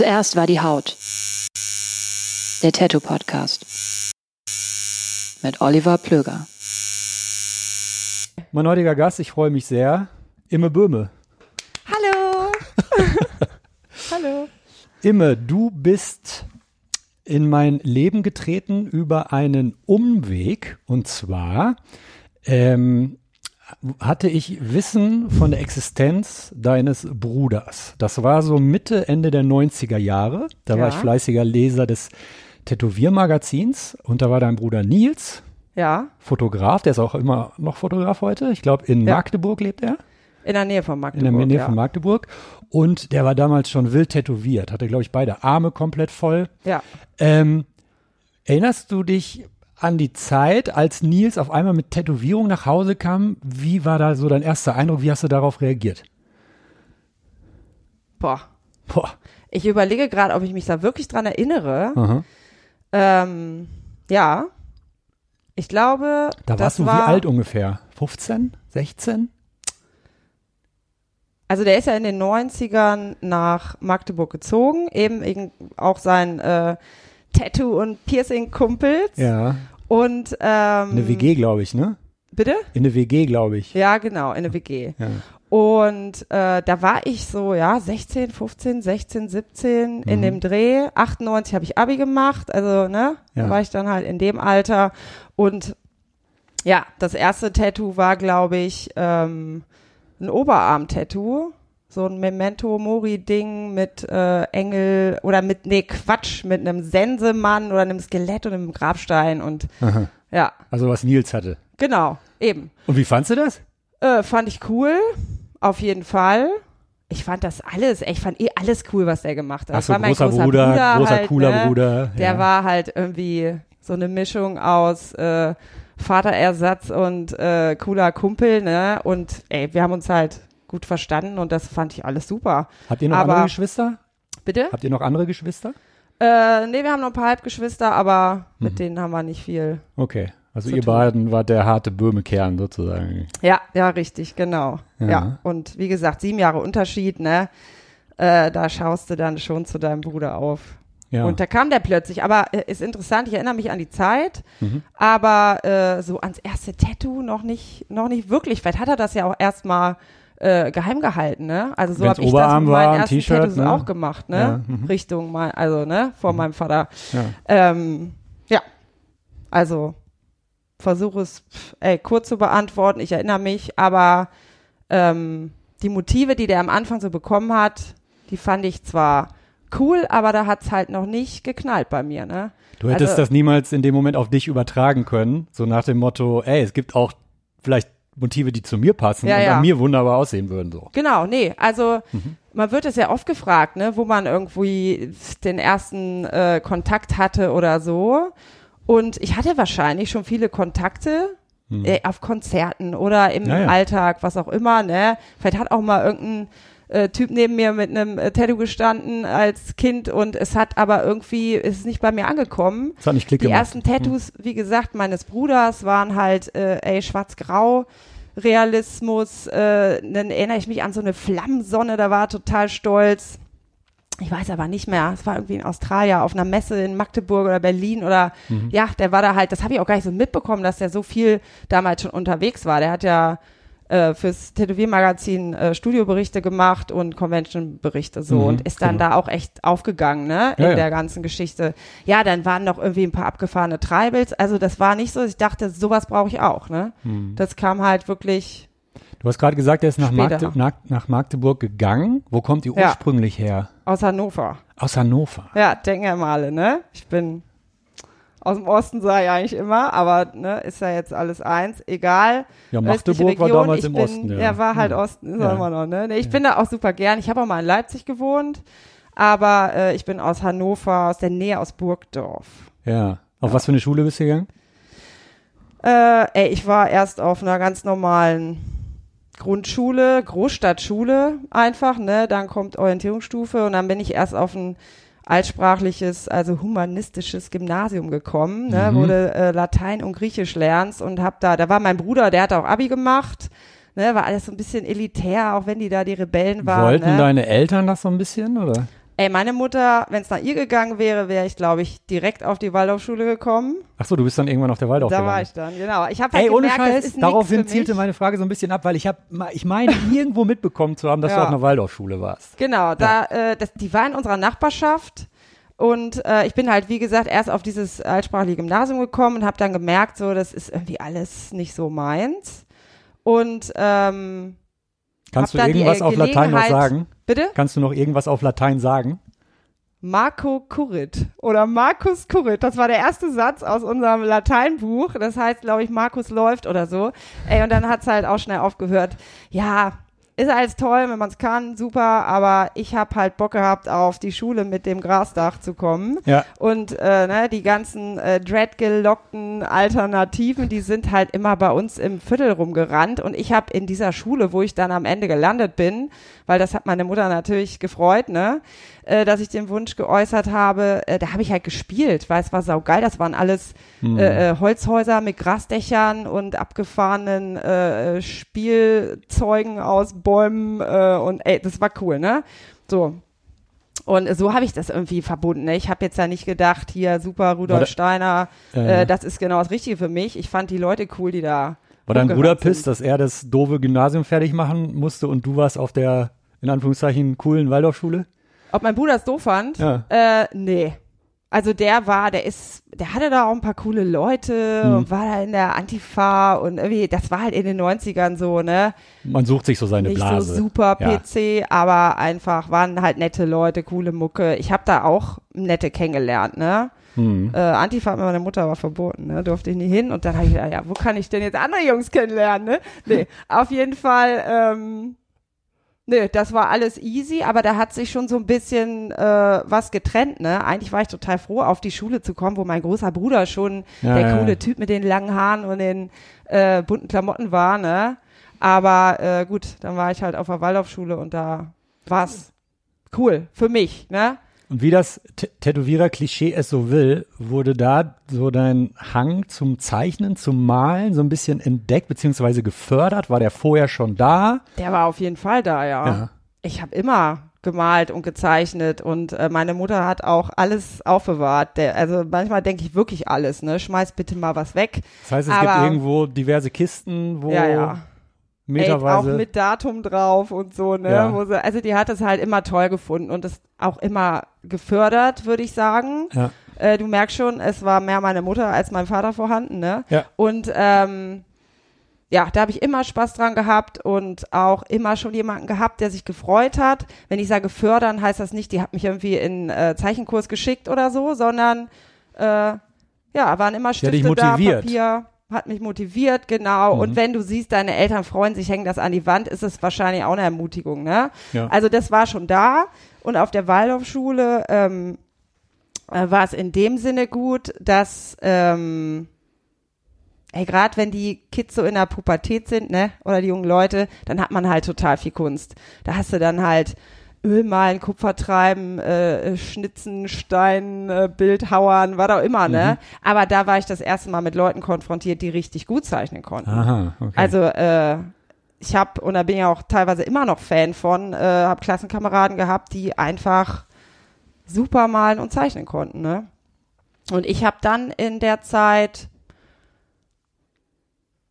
Zuerst war die Haut. Der Tattoo Podcast. Mit Oliver Plöger. Mein heutiger Gast, ich freue mich sehr, Imme Böhme. Hallo. Hallo. Imme, du bist in mein Leben getreten über einen Umweg. Und zwar ähm, hatte ich Wissen von der Existenz deines Bruders. Das war so Mitte, Ende der 90er Jahre. Da war Ja. ich fleißiger Leser des Tätowiermagazins. Und da war dein Bruder Nils, Ja, Fotograf. Der ist auch immer noch Fotograf heute. Ich glaube, in Ja. Magdeburg lebt er. in der Nähe von In Magdeburg. der Nähe ja. von Magdeburg. Und der war damals schon wild tätowiert. Hatte, glaube ich, beide Arme komplett voll. Ja. Ähm, erinnerst du dich an die Zeit, als Nils auf einmal mit Tätowierung nach Hause kam? Wie war da so dein erster Eindruck? Wie hast du darauf reagiert? Boah. Boah. Ich überlege gerade, ob ich mich da wirklich dran erinnere. Ähm, ja. Ich glaube, Da warst du war, wie alt ungefähr? 15? 16? Also der ist ja in den 90ern nach Magdeburg gezogen, eben auch sein äh, Tattoo- und Piercing-Kumpels. Ja. Und ähm, Eine WG, glaube ich, ne? Bitte? In eine WG, glaube ich. Ja, genau, in eine WG. Ja. Und äh, da war ich so, ja, 16, 15, 16, 17 in Mhm. dem Dreh. 98 habe ich Abi gemacht, also, ne, Ja. da war ich dann halt in dem Alter. Und ja, das erste Tattoo war, glaube ich, ähm, ein Oberarm-Tattoo. So ein Memento-Mori-Ding mit äh, Engel oder mit, nee, Quatsch, mit einem Sensemann oder einem Skelett und einem Grabstein und Aha. ja, Also was Nils hatte. genau, eben. Und wie fandst du das? Äh, fand ich cool, auf jeden Fall. Ich fand das alles, ich fand eh alles cool, was der gemacht hat. Ach Das so, war mein großer, großer Bruder, großer halt, cooler ne? Bruder. Der ja. war halt irgendwie so eine Mischung aus äh, Vaterersatz und äh, cooler Kumpel, ne? Und ey, wir haben uns halt gut verstanden und das fand ich alles super. Habt ihr noch aber- andere Geschwister? Bitte? Habt ihr noch andere Geschwister? Äh, nee, wir haben noch ein paar Halbgeschwister, aber Mhm. mit denen haben wir nicht viel. Okay. Also ihr tun. beiden wart der harte Böhmekern sozusagen. Ja, ja, richtig, genau. Ja. Ja. Und wie gesagt, sieben Jahre Unterschied, ne? Äh, da schaust du dann schon zu deinem Bruder auf. Ja. Und da kam der plötzlich. Aber äh, ist interessant, ich erinnere mich an die Zeit, Mhm. aber äh, so ans erste Tattoo noch nicht, noch nicht wirklich. Vielleicht hat er das ja auch erstmal äh, geheim gehalten, ne? Also so habe ich das Oberarm mit war, meinen ein ersten Tattoos ne? auch gemacht, ne? Ja, mhm. Richtung mein, also ne, vor meinem Vater. ja. Ähm, ja, also versuche es ey, kurz zu beantworten. Ich erinnere mich, aber ähm, die Motive, die der am Anfang so bekommen hat, die fand ich zwar cool, aber da hat's halt noch nicht geknallt bei mir, ne? Du hättest Also- das niemals in dem Moment auf dich übertragen können, so nach dem Motto, ey, es gibt auch vielleicht Motive, die zu mir passen Ja, und ja. an mir wunderbar aussehen würden so. Genau, nee, also Mhm. man wird es ja oft gefragt, ne, wo man irgendwie den ersten äh, Kontakt hatte oder so. Und ich hatte wahrscheinlich schon viele Kontakte äh, auf Konzerten oder im Hm. Ja. Alltag, was auch immer, ne? Vielleicht hat auch mal irgendein äh, Typ neben mir mit einem äh, Tattoo gestanden als Kind und es hat aber irgendwie, ist es nicht bei mir angekommen. Das hat nicht Klick Die gemacht. Hm. ersten Tattoos, wie gesagt, meines Bruders waren halt, äh, ey, schwarz-grau. Realismus, äh, dann erinnere ich mich an so eine Flammensonne, da war total stolz. Ich weiß aber nicht mehr. Es war irgendwie in Australien auf einer Messe in Magdeburg oder Berlin oder Mhm. ja, der war da halt, das habe ich auch gar nicht so mitbekommen, dass der so viel damals schon unterwegs war. Der hat ja äh, fürs Tätowiermagazin äh, Studioberichte gemacht und Convention-Berichte so Mhm, und ist dann genau. da auch echt aufgegangen, ne, in Ja, ja. der ganzen Geschichte. Ja, dann waren noch irgendwie ein paar abgefahrene Tribals. Also das war nicht so, ich dachte, sowas brauche ich auch, ne. Mhm. Das kam halt wirklich, Du hast gerade gesagt, er ist nach, Magde nach, nach Magdeburg gegangen. Wo kommt ihr Ja. ursprünglich her? aus Hannover. Aus Hannover. Ja, denken ja mal alle, ne? Ich bin aus dem Osten, sage ich eigentlich immer, aber ne, ist ja jetzt alles eins, egal. Ja, Magdeburg war Region, damals ich im bin, Osten. Ja, Ja, war halt Ja. Osten, ist Ja. immer noch, ne? Ich bin da auch super gern. Ich habe auch mal in Leipzig gewohnt, aber äh, ich bin aus Hannover, aus der Nähe aus Burgdorf. Ja. Auf was für eine Schule bist du gegangen? Äh, ey, ich war erst auf einer ganz normalen Grundschule, Großstadtschule einfach, ne? Dann kommt Orientierungsstufe und dann bin ich erst auf ein altsprachliches, also humanistisches Gymnasium gekommen, ne, Mhm. wo du äh, Latein und Griechisch lernst und hab da, da war mein Bruder, der hat auch Abi gemacht, ne, war alles so ein bisschen elitär, auch wenn die da die Rebellen waren. Wollten ne? deine Eltern das so ein bisschen, oder? Ey, meine Mutter, wenn es nach ihr gegangen wäre, wäre ich, glaube ich, direkt auf die Waldorfschule gekommen. Ach so, du bist dann irgendwann auf der Waldorf da war ich dann, genau. Ich habe halt Ey, ohne gemerkt, das Scheiß, ist daraufhin zielte meine Frage so ein bisschen ab, weil ich habe, ich meine, irgendwo mitbekommen zu haben, dass du Ja. auf einer Waldorfschule warst. Genau, da, äh, das, die war in unserer Nachbarschaft und äh, ich bin halt, wie gesagt, erst auf dieses altsprachliche Gymnasium gekommen und habe dann gemerkt, so, das ist irgendwie alles nicht so meins. Und ähm, Kannst du irgendwas auf Latein noch sagen? Bitte? Kannst du noch irgendwas auf Latein sagen? Marco Currit oder Markus Currit. Das war der erste Satz aus unserem Lateinbuch. Das heißt, glaube ich, Markus läuft oder so. Ey, und dann hat's halt auch schnell aufgehört. Ja, ist alles toll, wenn man's kann, super, aber ich habe halt Bock gehabt, auf die Schule mit dem Grasdach zu kommen. Ja. Und äh, ne, die ganzen äh, dreadgelockten Alternativen, die sind halt immer bei uns im Viertel rumgerannt. Und ich habe in dieser Schule, wo ich dann am Ende gelandet bin, weil das hat meine Mutter natürlich gefreut, ne, äh, dass ich den Wunsch geäußert habe, äh, da habe ich halt gespielt, weil es war saugeil. Das waren alles äh, äh, Holzhäuser mit Grasdächern und abgefahrenen äh, äh, Spielzeugen aus Bäumen äh, und ey, das war cool, ne? So, und so habe ich das irgendwie verbunden. Ne? Ich habe jetzt ja nicht gedacht, hier super Rudolf da- Steiner, Äh. äh, das ist genau das Richtige für mich. Ich fand die Leute cool, die da. War dein Bruder pisst, dass er das doofe Gymnasium fertig machen musste und du warst auf der, in Anführungszeichen, coolen Waldorfschule? Ob mein Bruder es doof fand? Ja. Äh, nee. Also der war, der ist, der hatte da auch ein paar coole Leute Hm. und war da in der Antifa und irgendwie, das war halt in den 90ern so, ne? Man sucht sich so seine nicht Blase. so super Ja. PC, aber einfach waren halt nette Leute, coole Mucke. Ich habe da auch nette kennengelernt, ne? Hm. Äh, Antifa mit meiner Mutter war verboten, ne? Durfte ich nie hin. Und dann habe ich gedacht, ja, wo kann ich denn jetzt andere Jungs kennenlernen, ne? Nee, auf jeden Fall, ähm, nee, das war alles easy, aber da hat sich schon so ein bisschen äh, was getrennt, ne? Eigentlich war ich total froh, auf die Schule zu kommen, wo mein großer Bruder schon Ja, der ja, coole. Typ mit den langen Haaren und den äh, bunten Klamotten war, ne? Aber äh, gut, dann war ich halt auf der Waldorfschule und da war's cool für mich, ne? Und wie das Tätowierer-Klischee es so will, wurde da so dein Hang zum Zeichnen, zum Malen so ein bisschen entdeckt beziehungsweise gefördert? War der vorher schon da? Der war auf jeden Fall da, ja. Ja. Ich habe immer gemalt und gezeichnet und äh, meine Mutter hat auch alles aufbewahrt. Der, also manchmal denke ich wirklich alles, ne? Schmeiß bitte mal was weg. Das heißt, es Aber- gibt irgendwo diverse Kisten, wo Ja, ja. Ey, auch meterweise. mit Datum drauf und so, ne? Ja. Sie, also die hat es halt immer toll gefunden und das auch immer gefördert, würde ich sagen. ja. Äh, du merkst schon, es war mehr meine Mutter als mein Vater vorhanden, ne? Ja. Und ähm, ja, da habe ich immer Spaß dran gehabt und auch immer schon jemanden gehabt, der sich gefreut hat. Wenn ich sage fördern, heißt das nicht, die hat mich irgendwie in äh, Zeichenkurs geschickt oder so, sondern äh, ja, waren immer Stifte da, motiviert. Papier, hat mich motiviert, genau. Mhm. Und wenn du siehst, deine Eltern freuen sich, hängen das an die Wand, ist es wahrscheinlich auch eine Ermutigung, ne? Ja. Also das war schon da. Und auf der Waldorfschule ähm, äh, war es in dem Sinne gut, dass ähm, ey, gerade wenn die Kids so in der Pubertät sind, ne, oder die jungen Leute, dann hat man halt total viel Kunst. Da hast du dann halt Ölmalen, Kupfertreiben, äh, Schnitzen, Stein, äh, Bildhauern, was auch immer, ne? Mhm. Aber da war ich das erste Mal mit Leuten konfrontiert, die richtig gut zeichnen konnten. Aha, okay. Also äh, ich habe und da bin ich auch teilweise immer noch Fan von, äh, habe Klassenkameraden gehabt, die einfach super malen und zeichnen konnten. Ne? Und ich habe dann in der Zeit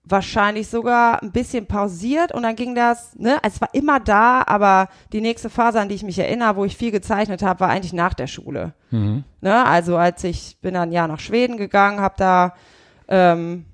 wahrscheinlich sogar ein bisschen pausiert und dann ging das, ne, es war immer da, aber die nächste Phase, an die ich mich erinnere, wo ich viel gezeichnet habe, war eigentlich nach der Schule. mhm. Ne? Also als ich bin dann ein Jahr nach Schweden gegangen, habe da, ähm,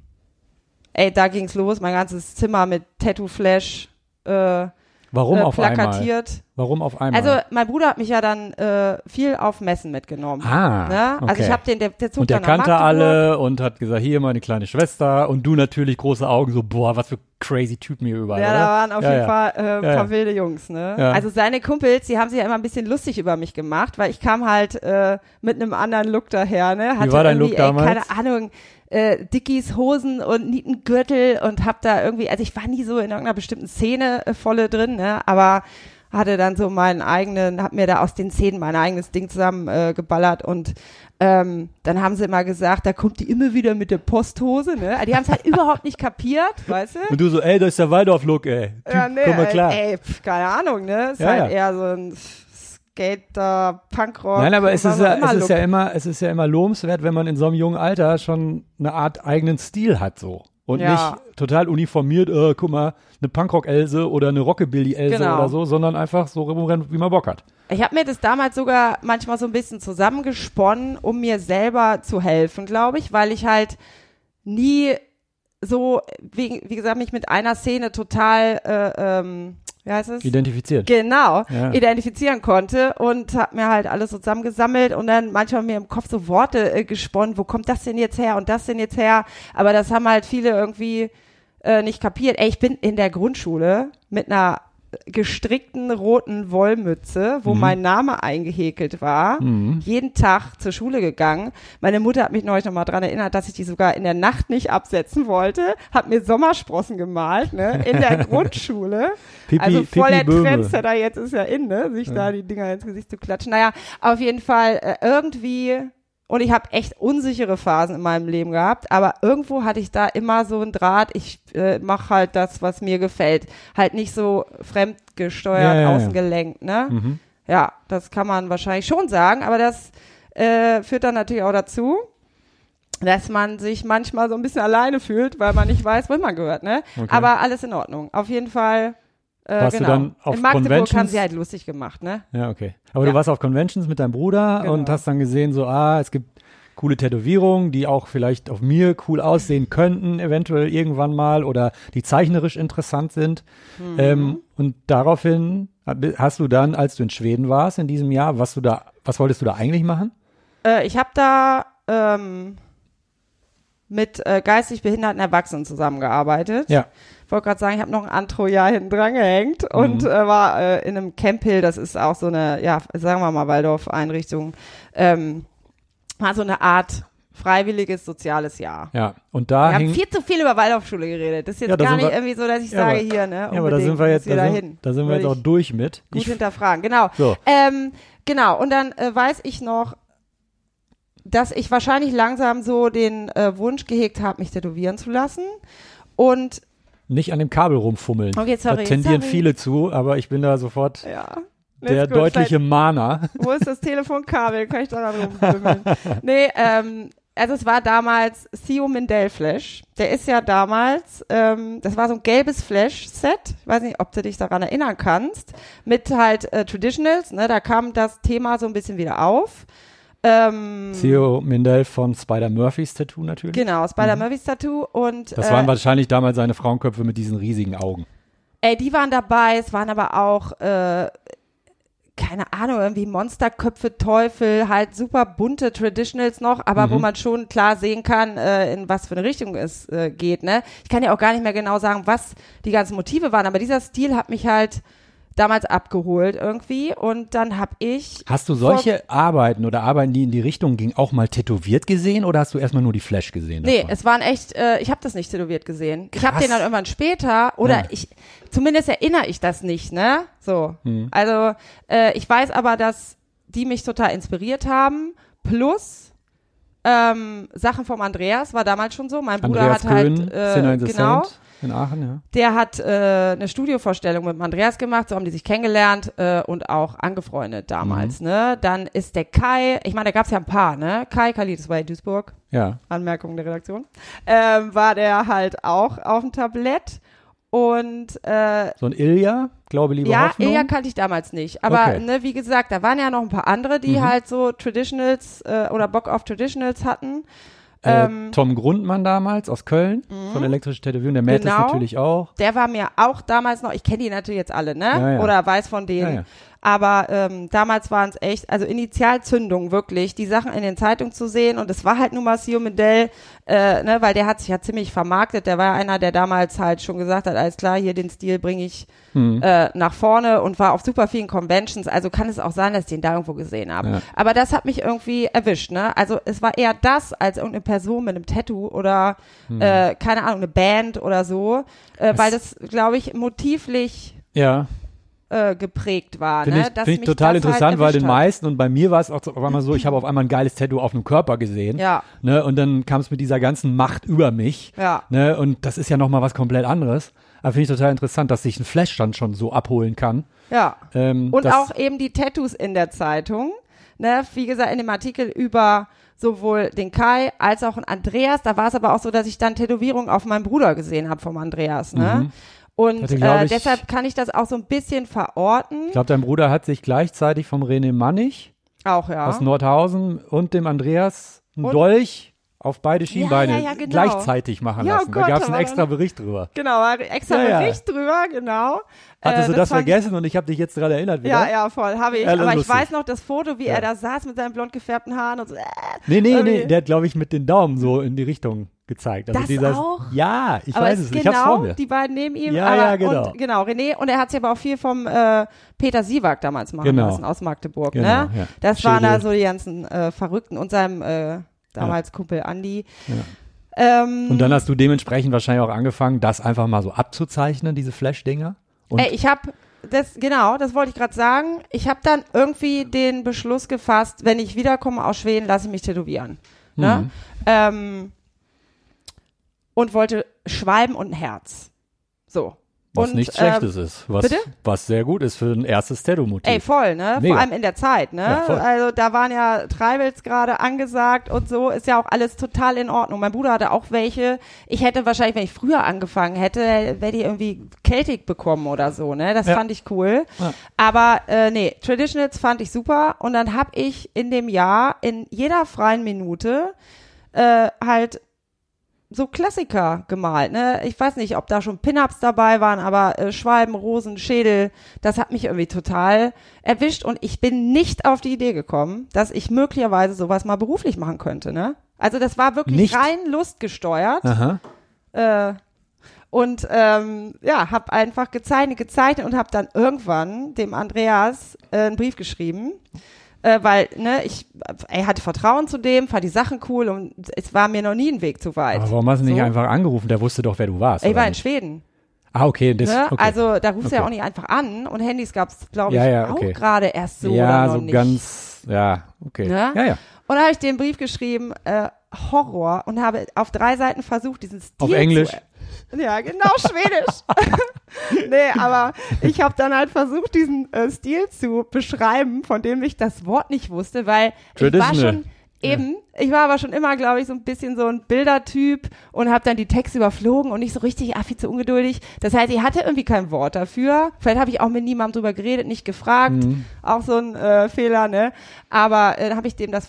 ey, da ging's los, mein ganzes Zimmer mit Tattoo-Flash äh, Warum äh, auf einmal? plakatiert. Warum auf einmal? Also mein Bruder hat mich ja dann äh, viel auf Messen mitgenommen. ah, ne? Also okay. ich habe den, der, der zog und der kannte Magdeburg. alle und hat gesagt, hier meine kleine Schwester und du natürlich große Augen, so boah, was für crazy Typen hier überall. Ja, oder? da waren auf Ja, jeden ja. Fall äh, ein Ja, paar wilde Jungs, ne? Also seine Kumpels, die haben sich ja immer ein bisschen lustig über mich gemacht, weil ich kam halt äh, mit einem anderen Look daher, ne? Hatte war dein Look damals? Ey, keine Ahnung, äh, Dickies Hosen und Nietengürtel und hab da irgendwie, also ich war nie so in irgendeiner bestimmten Szene äh, volle drin, ne? Aber hatte dann so meinen eigenen, hab mir da aus den Szenen mein eigenes Ding zusammen äh, geballert und ähm, dann haben sie immer gesagt, da kommt die immer wieder mit der Posthose, ne? Die haben es halt überhaupt nicht kapiert, weißt du? Und du so, ey, das ist der Waldorf-Look, ey. Typ, Ja, nee, komm mal klar. Ey, ey, pf, keine Ahnung, ne? Ist Ja, halt ja. eher so ein Skater, Punkrock. Nein, aber es ist, ja, immer es ist ja immer, es ist ja immer lobenswert, wenn man in so einem jungen Alter schon eine Art eigenen Stil hat, so. Und Ja. nicht total uniformiert, äh, guck mal, eine Punkrock-Else oder eine Rockabilly-Else Genau. oder so, sondern einfach so rumrennen, wie man Bock hat. Ich habe mir das damals sogar manchmal so ein bisschen zusammengesponnen, um mir selber zu helfen, glaube ich, weil ich halt nie so, wie, wie gesagt, mich mit einer Szene total, äh, ähm, wie heißt es? Identifiziert. Genau, Ja. identifizieren konnte und habe mir halt alles so zusammengesammelt und dann manchmal mir im Kopf so Worte äh, gesponnen, wo kommt das denn jetzt her und das denn jetzt her? Aber das haben halt viele irgendwie äh, nicht kapiert. Ey, ich bin in der Grundschule mit einer gestrickten roten Wollmütze, wo Mhm. mein Name eingehäkelt war, Mhm. jeden Tag zur Schule gegangen. Meine Mutter hat mich neulich nochmal dran erinnert, dass ich die sogar in der Nacht nicht absetzen wollte, hat mir Sommersprossen gemalt, ne, in der Grundschule. Pipi, also voll Pipi der. Trendsetter jetzt ist ja in, ne, sich da die Dinger ins Gesicht zu klatschen. Naja, auf jeden Fall äh, irgendwie und ich habe echt unsichere Phasen in meinem Leben gehabt, aber irgendwo hatte ich da immer so ein Draht, ich äh, mache halt das, was mir gefällt. Halt nicht so fremdgesteuert, ja, ja. außengelenkt, ne? Mhm. Ja, das kann man wahrscheinlich schon sagen, aber das äh, führt dann natürlich auch dazu, dass man sich manchmal so ein bisschen alleine fühlt, weil man nicht weiß, wohin man gehört, ne? Okay. Aber alles in Ordnung. Auf jeden Fall. Äh, Warst du genau. dann auf in Magdeburg haben Conventions? sie halt lustig gemacht, ne? Ja, okay. Aber Ja. du warst auf Conventions mit deinem Bruder Genau. und hast dann gesehen, so, ah, es gibt coole Tätowierungen, die auch vielleicht auf mir cool aussehen könnten, eventuell irgendwann mal oder die zeichnerisch interessant sind. Mhm. Ähm, und daraufhin hast du dann, als du in Schweden warst in diesem Jahr, was du da, was wolltest du da eigentlich machen? Äh, ich habe da ähm, mit äh, geistig behinderten Erwachsenen zusammengearbeitet. Ja. Ich wollte gerade sagen, ich habe noch ein Antro-Jahr hinten dran gehängt und Mhm. äh, war äh, in einem Camp Hill, das ist auch so eine, ja, sagen wir mal Waldorf-Einrichtung, ähm, war so eine Art freiwilliges soziales Jahr. Ja. Und da Wir haben viel zu viel über Waldorfschule geredet. Das ist jetzt Ja, da gar nicht wir- irgendwie so, dass ich Ja, sage aber- hier, ne? ja, aber da sind wir jetzt, da sind, da sind wir jetzt auch durch mit. Gut Ich, hinterfragen, genau. so. Ähm, genau, und dann äh, weiß ich noch, dass ich wahrscheinlich langsam so den äh, Wunsch gehegt habe, mich tätowieren zu lassen. Und Nicht an dem Kabel rumfummeln. Okay, sorry, da tendieren sorry. viele zu, aber ich bin da sofort ja, der go. deutliche Mahner. Vielleicht- Wo ist das Telefonkabel? Kann ich da noch rumbümmeln? nee, ähm, also es war damals Theo Mindell Flash. Der ist ja damals, ähm, das war so ein gelbes Flash-Set. Ich weiß nicht, ob du dich daran erinnern kannst. Mit halt äh, Traditionals, ne? Da kam das Thema so ein bisschen wieder auf. Ähm, Theo Mindell von Spider Murphys Tattoo natürlich. Genau, Spider Murphys Tattoo und Mhm. Das äh, waren wahrscheinlich damals seine Frauenköpfe mit diesen riesigen Augen. ey, die waren dabei, es waren aber auch äh, keine Ahnung, irgendwie Monsterköpfe, Teufel, halt super bunte Traditionals noch, aber wo Mhm. man schon klar sehen kann, äh, in was für eine Richtung es äh, geht, ne? Ich kann ja auch gar nicht mehr genau sagen, was die ganzen Motive waren, aber dieser Stil hat mich halt damals abgeholt irgendwie und dann habe ich Hast du solche Arbeiten oder Arbeiten, die in die Richtung gingen, auch mal tätowiert gesehen oder hast du erstmal nur die Flash gesehen? Nee, davon? es waren echt, äh, ich habe das nicht tätowiert gesehen. Ich habe Krass. den dann irgendwann später oder Ja. ich, zumindest erinnere ich das nicht, ne? So. Hm. Also äh, ich weiß aber, dass die mich total inspiriert haben. Plus ähm, Sachen vom Andreas war damals schon so. Mein Bruder Andreas hat halt Köhn, äh, in the genau. Saint in Aachen, ja. Der hat äh, eine Studiovorstellung mit Andreas gemacht, so haben die sich kennengelernt äh, und auch angefreundet damals, Mhm. ne? Dann ist der Kai, ich meine, da gab es ja ein paar, ne? Kai, Kali, das war in Duisburg, Ja. Anmerkung der Redaktion, ähm, war der halt auch auf dem Tablett und äh, So ein Ilja, glaube liebe ja, Hoffnung. Ilja kannte ich damals nicht. Aber Okay. ne, wie gesagt, da waren ja noch ein paar andere, die Mhm. halt so Traditionals äh, oder Bock auf Traditionals hatten. Äh, ähm, Tom Grundmann damals aus Köln von elektrische Tätowierung, der Matt Genau. natürlich auch. Der war mir auch damals noch, ich kenne die natürlich jetzt alle, ne? Ja, ja. Oder weiß von denen. Ja. Aber ähm, damals waren es echt, also Initialzündung wirklich, die Sachen in den Zeitungen zu sehen. Und es war halt nun mal Medell, äh, ne, weil der hat sich ja ziemlich vermarktet. Der war einer, der damals halt schon gesagt hat, alles klar, hier den Stil bringe ich Hm. äh, nach vorne und war auf super vielen Conventions. Also kann es auch sein, dass ich den da irgendwo gesehen habe. Ja. Aber das hat mich irgendwie erwischt, ne? Also es war eher das als irgendeine Person mit einem Tattoo oder äh, keine Ahnung, eine Band oder so, äh, Hm. Das- weil das, glaube ich, motivlich Ja, äh, geprägt war. finde ne? ich, find ich total halt interessant, weil erwischt den meisten und bei mir war es auch auf einmal so, ich habe auf einmal ein geiles Tattoo auf einem Körper gesehen. Ja. Ne, und dann kam es mit dieser ganzen Macht über mich. Ja. Ne, und das ist ja nochmal was komplett anderes. Aber finde ich total interessant, dass sich ein Flash dann schon so abholen kann. Ja. Ähm, Und auch eben die Tattoos in der Zeitung. Ne, wie gesagt, in dem Artikel über sowohl den Kai als auch den Andreas. Da war es aber auch so, dass ich dann Tätowierungen auf meinen Bruder gesehen habe vom Andreas. Ne? Und Hatte, äh, ich- deshalb kann ich das auch so ein bisschen verorten. Ich glaube, dein Bruder hat sich gleichzeitig vom René Mannig auch, ja. aus Nordhausen und dem Andreas einen Und- Dolch auf beide Schienbeine ja, ja, genau. gleichzeitig machen Ja, oh lassen. Gott, da gab es einen extra Bericht drüber. Genau, extra Ja, ja. Bericht drüber, genau. Hattest Äh, du das fand ich- vergessen und ich habe dich jetzt daran erinnert wieder? Ja, ja, voll, habe ich. Ja, aber ich lustig. weiß noch das Foto, wie Ja. er da saß mit seinen blond gefärbten Haaren und so. Äh, Nee, nee, Irgendwie- nee, der hat, glaube ich, mit den Daumen so in die Richtung gezeigt. Also Das dieses, auch? Ja, ich aber weiß es ist ich hab's vor genau mir. die beiden neben ihm. Ja, aber, ja, genau. Und, genau, René. Und er hat sich aber auch viel vom äh, Peter Siewak damals machen Genau. lassen aus Magdeburg. Genau, ne? ja. Das waren da Schädel. so die ganzen äh, Verrückten und seinem äh, damals Kumpel Andi. Ähm, Und dann hast du dementsprechend wahrscheinlich auch angefangen, das einfach mal so abzuzeichnen, diese Flash-Dinger. Ey, ich habe das genau, das wollte ich gerade sagen. Ich habe dann irgendwie den Beschluss gefasst, wenn ich wiederkomme aus Schweden, lasse ich mich tätowieren. Ne? Mhm. Ähm, und wollte Schwalben und ein Herz. So. was und, nichts ähm, Schlechtes ist. Was, bitte? was sehr gut ist für ein erstes Tattoo-Motiv. Ey, voll, ne? Mega. Vor allem in der Zeit, ne? Ja, also da waren ja Tribals gerade angesagt und so, ist ja auch alles total in Ordnung. Mein Bruder hatte auch welche. Ich hätte wahrscheinlich, wenn ich früher angefangen hätte, wäre die irgendwie Celtic bekommen oder so, ne? Das Ja. fand ich cool. Ja. Aber äh, nee, Traditionals fand ich super und dann habe ich in dem Jahr in jeder freien Minute äh, halt so Klassiker gemalt. Ne? Ich weiß nicht, ob da schon Pin-Ups dabei waren, aber äh, Schwalben, Rosen, Schädel, das hat mich irgendwie total erwischt und ich bin nicht auf die Idee gekommen, dass ich möglicherweise sowas mal beruflich machen könnte. Ne? Also das war wirklich Nicht? rein lustgesteuert. Aha. Äh, und ähm, ja, habe einfach gezeichnet, gezeichnet und habe dann irgendwann dem Andreas äh, einen Brief geschrieben, äh, weil ne, ich er hatte Vertrauen zu dem, fand die Sachen cool und es war mir noch nie ein Weg zu weit. Aber warum hast du nicht So. einfach angerufen? Der wusste doch, wer du warst. Ich war in nicht? Schweden. Ah, okay. Das, Ne? okay. Also da rufst du ja Okay. auch nicht einfach an und Handys gab es, glaube ich, Ja, ja, okay. auch gerade erst so ja, oder noch so nicht. ganz, ja, okay. Ne? Ja, ja. Und da habe ich den Brief geschrieben, äh, Horror, und habe auf drei Seiten versucht, diesen Stil Auf Englisch? Zu, ja, genau, Schwedisch. nee, aber ich habe dann halt versucht, diesen äh, Stil zu beschreiben, von dem ich das Wort nicht wusste, weil ich war schon eben, ich war aber schon immer, glaube ich, so ein bisschen so ein Bildertyp und habe dann die Texte überflogen und nicht so richtig, ah, viel zu ungeduldig. Das heißt, ich hatte irgendwie kein Wort dafür. Vielleicht habe ich auch mit niemandem drüber geredet, nicht gefragt. Mhm. Auch so ein äh, Fehler, ne? Aber äh, dann habe ich dem das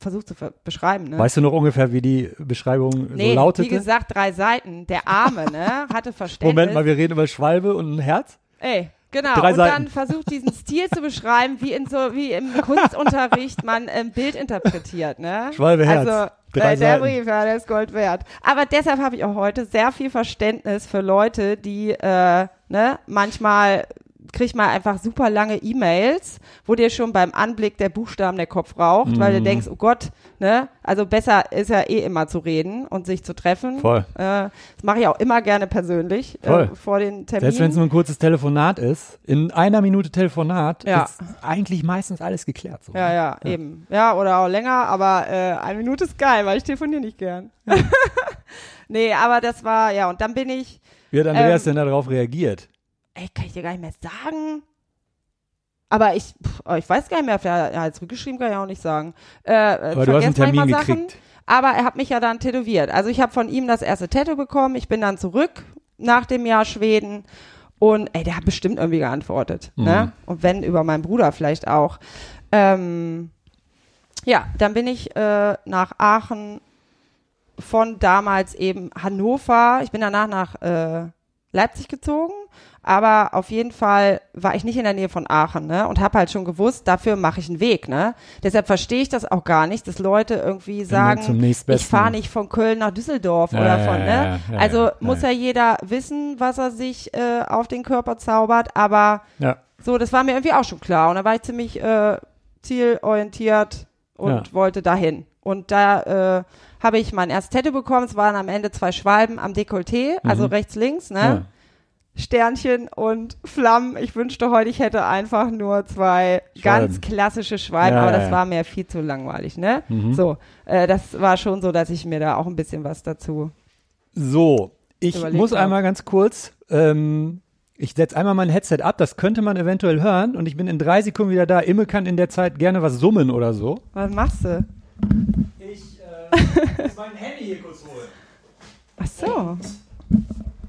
versucht zu ver beschreiben, ne? Weißt du noch ungefähr, wie die Beschreibung nee, so lautete? wie gesagt, drei Seiten. Der Arme, ne? Hatte Verständnis. Moment mal, wir reden über Schwalbe und ein Herz? Ey, genau. Drei und Seiten. dann versucht diesen Stil zu beschreiben, wie in so wie im Kunstunterricht man ein Bild interpretiert, ne? Schwalbe, Herz. Also Drei äh, der Seiten. Brief, ja, der ist Gold wert. Aber deshalb habe ich auch heute sehr viel Verständnis für Leute, die äh, ne manchmal kriegt man einfach super lange E-Mails, wo dir schon beim Anblick der Buchstaben der Kopf raucht, weil du denkst, oh Gott, ne? Also besser ist ja eh immer zu reden und sich zu treffen. Voll. Äh, das mache ich auch immer gerne persönlich Voll. äh, vor den Terminen. Selbst wenn es nur ein kurzes Telefonat ist, in einer Minute Telefonat Ja. ist eigentlich meistens alles geklärt. So. Ja, ja, eben. Ja, oder auch länger, aber äh, eine Minute ist geil, weil ich telefoniere nicht gern. nee, aber das war, ja, und dann bin ich, Wie hat Andreas Ähm, denn darauf reagiert? Ey, kann ich dir gar nicht mehr sagen. Aber ich, pff, ich weiß gar nicht mehr, er er hat zurückgeschrieben, kann ich auch nicht sagen. Äh, Aber du hast einen Termin gekriegt. Aber er hat mich ja dann tätowiert. Also ich habe von ihm das erste Tattoo bekommen. Ich bin dann zurück nach dem Jahr Schweden. Und ey, der hat bestimmt irgendwie geantwortet. Mhm. Ne? Und wenn über meinen Bruder vielleicht auch. Ähm, ja, dann bin ich äh, nach Aachen von damals eben Hannover. Ich bin danach nach äh, Leipzig gezogen, aber auf jeden Fall war ich nicht in der Nähe von Aachen, ne? Und habe halt schon gewusst, dafür mache ich einen Weg, ne? Deshalb verstehe ich das auch gar nicht, dass Leute irgendwie sagen, ich fahre nicht von Köln nach Düsseldorf Ja, oder von, ne? ja, ja, also muss ja. jeder wissen, was er sich äh, auf den Körper zaubert, aber Ja. so, das war mir irgendwie auch schon klar. Und da war ich ziemlich äh, zielorientiert und wollte dahin. Und da äh, habe ich mein erstes Tattoo bekommen. Es waren am Ende zwei Schwalben am Dekolleté, also Mhm. rechts, links, ne? Sternchen und Flammen. Ich wünschte heute, ich hätte einfach nur zwei Schwalben. ganz klassische Schwalben, Ja, aber das ja. war mir viel zu langweilig, ne? Mhm. So, äh, das war schon so, dass ich mir da auch ein bisschen was dazu. So, ich muss hab. einmal ganz kurz, ähm, ich setze einmal mein Headset ab, das könnte man eventuell hören und ich bin in drei Sekunden wieder da. Imme kann in der Zeit gerne was summen oder so. Was machst du? Ich äh, muss mein Handy hier kurz holen. Ach so.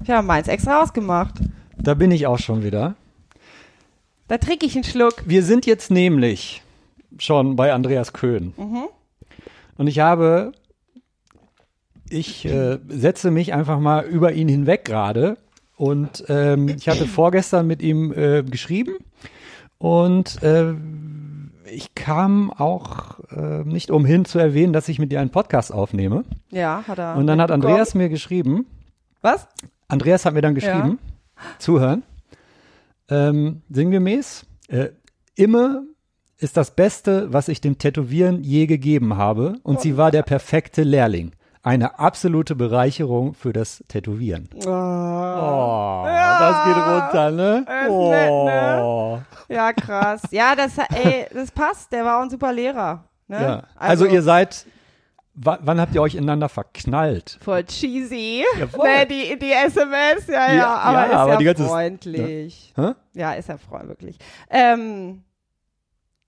Ich habe meins extra ausgemacht. Da bin ich auch schon wieder. Da trinke ich einen Schluck. Wir sind jetzt nämlich schon bei Andreas Köhn. Mhm. Und ich habe, ich äh, setze mich einfach mal über ihn hinweg gerade. Und ähm, ich hatte vorgestern mit ihm äh, geschrieben. Und äh, ich kam auch äh, nicht umhin zu erwähnen, dass ich mit dir einen Podcast aufnehme. Ja, hat er. Und dann hat. Andreas mir geschrieben, Was? Andreas hat mir dann geschrieben, zuhören, ähm, sinngemäß, äh, Imme ist das Beste, was ich dem Tätowieren je gegeben habe und sie war der perfekte Lehrling. Eine absolute Bereicherung für das Tätowieren. Oh. Oh, das geht runter, ne? ist nett, ne? Oh. Ja, krass. Ja, das, ey, das passt. Der war auch ein super Lehrer. Ne? Ja. Also, ihr seid, wa- wann habt ihr euch ineinander verknallt? voll cheesy. Ja, voll. Ne, die, die SMS, ja, ja, Ja, aber ja, ist aber ja die ganze- freundlich. Hä? Ja, ist ja freundlich, wirklich. Ähm,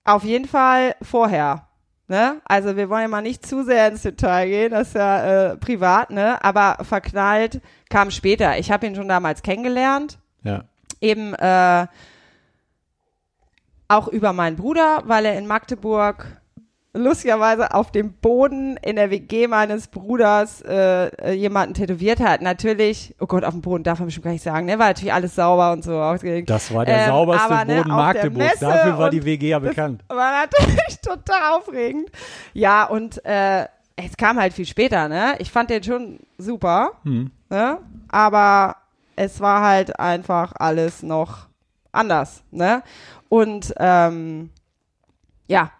auf jeden Fall vorher. Ne? Also wir wollen ja mal nicht zu sehr ins Detail gehen, das ist ja äh, privat, ne? Aber verknallt kam später. Ich habe ihn schon damals kennengelernt. Ja. eben äh, auch über meinen Bruder, weil er in Magdeburg lustigerweise auf dem Boden in der WG meines Bruders äh, äh, jemanden tätowiert hat. Natürlich, oh Gott, auf dem Boden darf man bestimmt gar nicht sagen, ne? War natürlich alles sauber und so. Das war der Ähm, sauberste aber, ne, Boden der Magdeburgs. Dafür war die WG ja das bekannt. War natürlich total aufregend. Ja, und äh, es kam halt viel später, ne? Ich fand den schon super, Hm. ne? Aber es war halt einfach alles noch anders, ne? Und ähm, ja,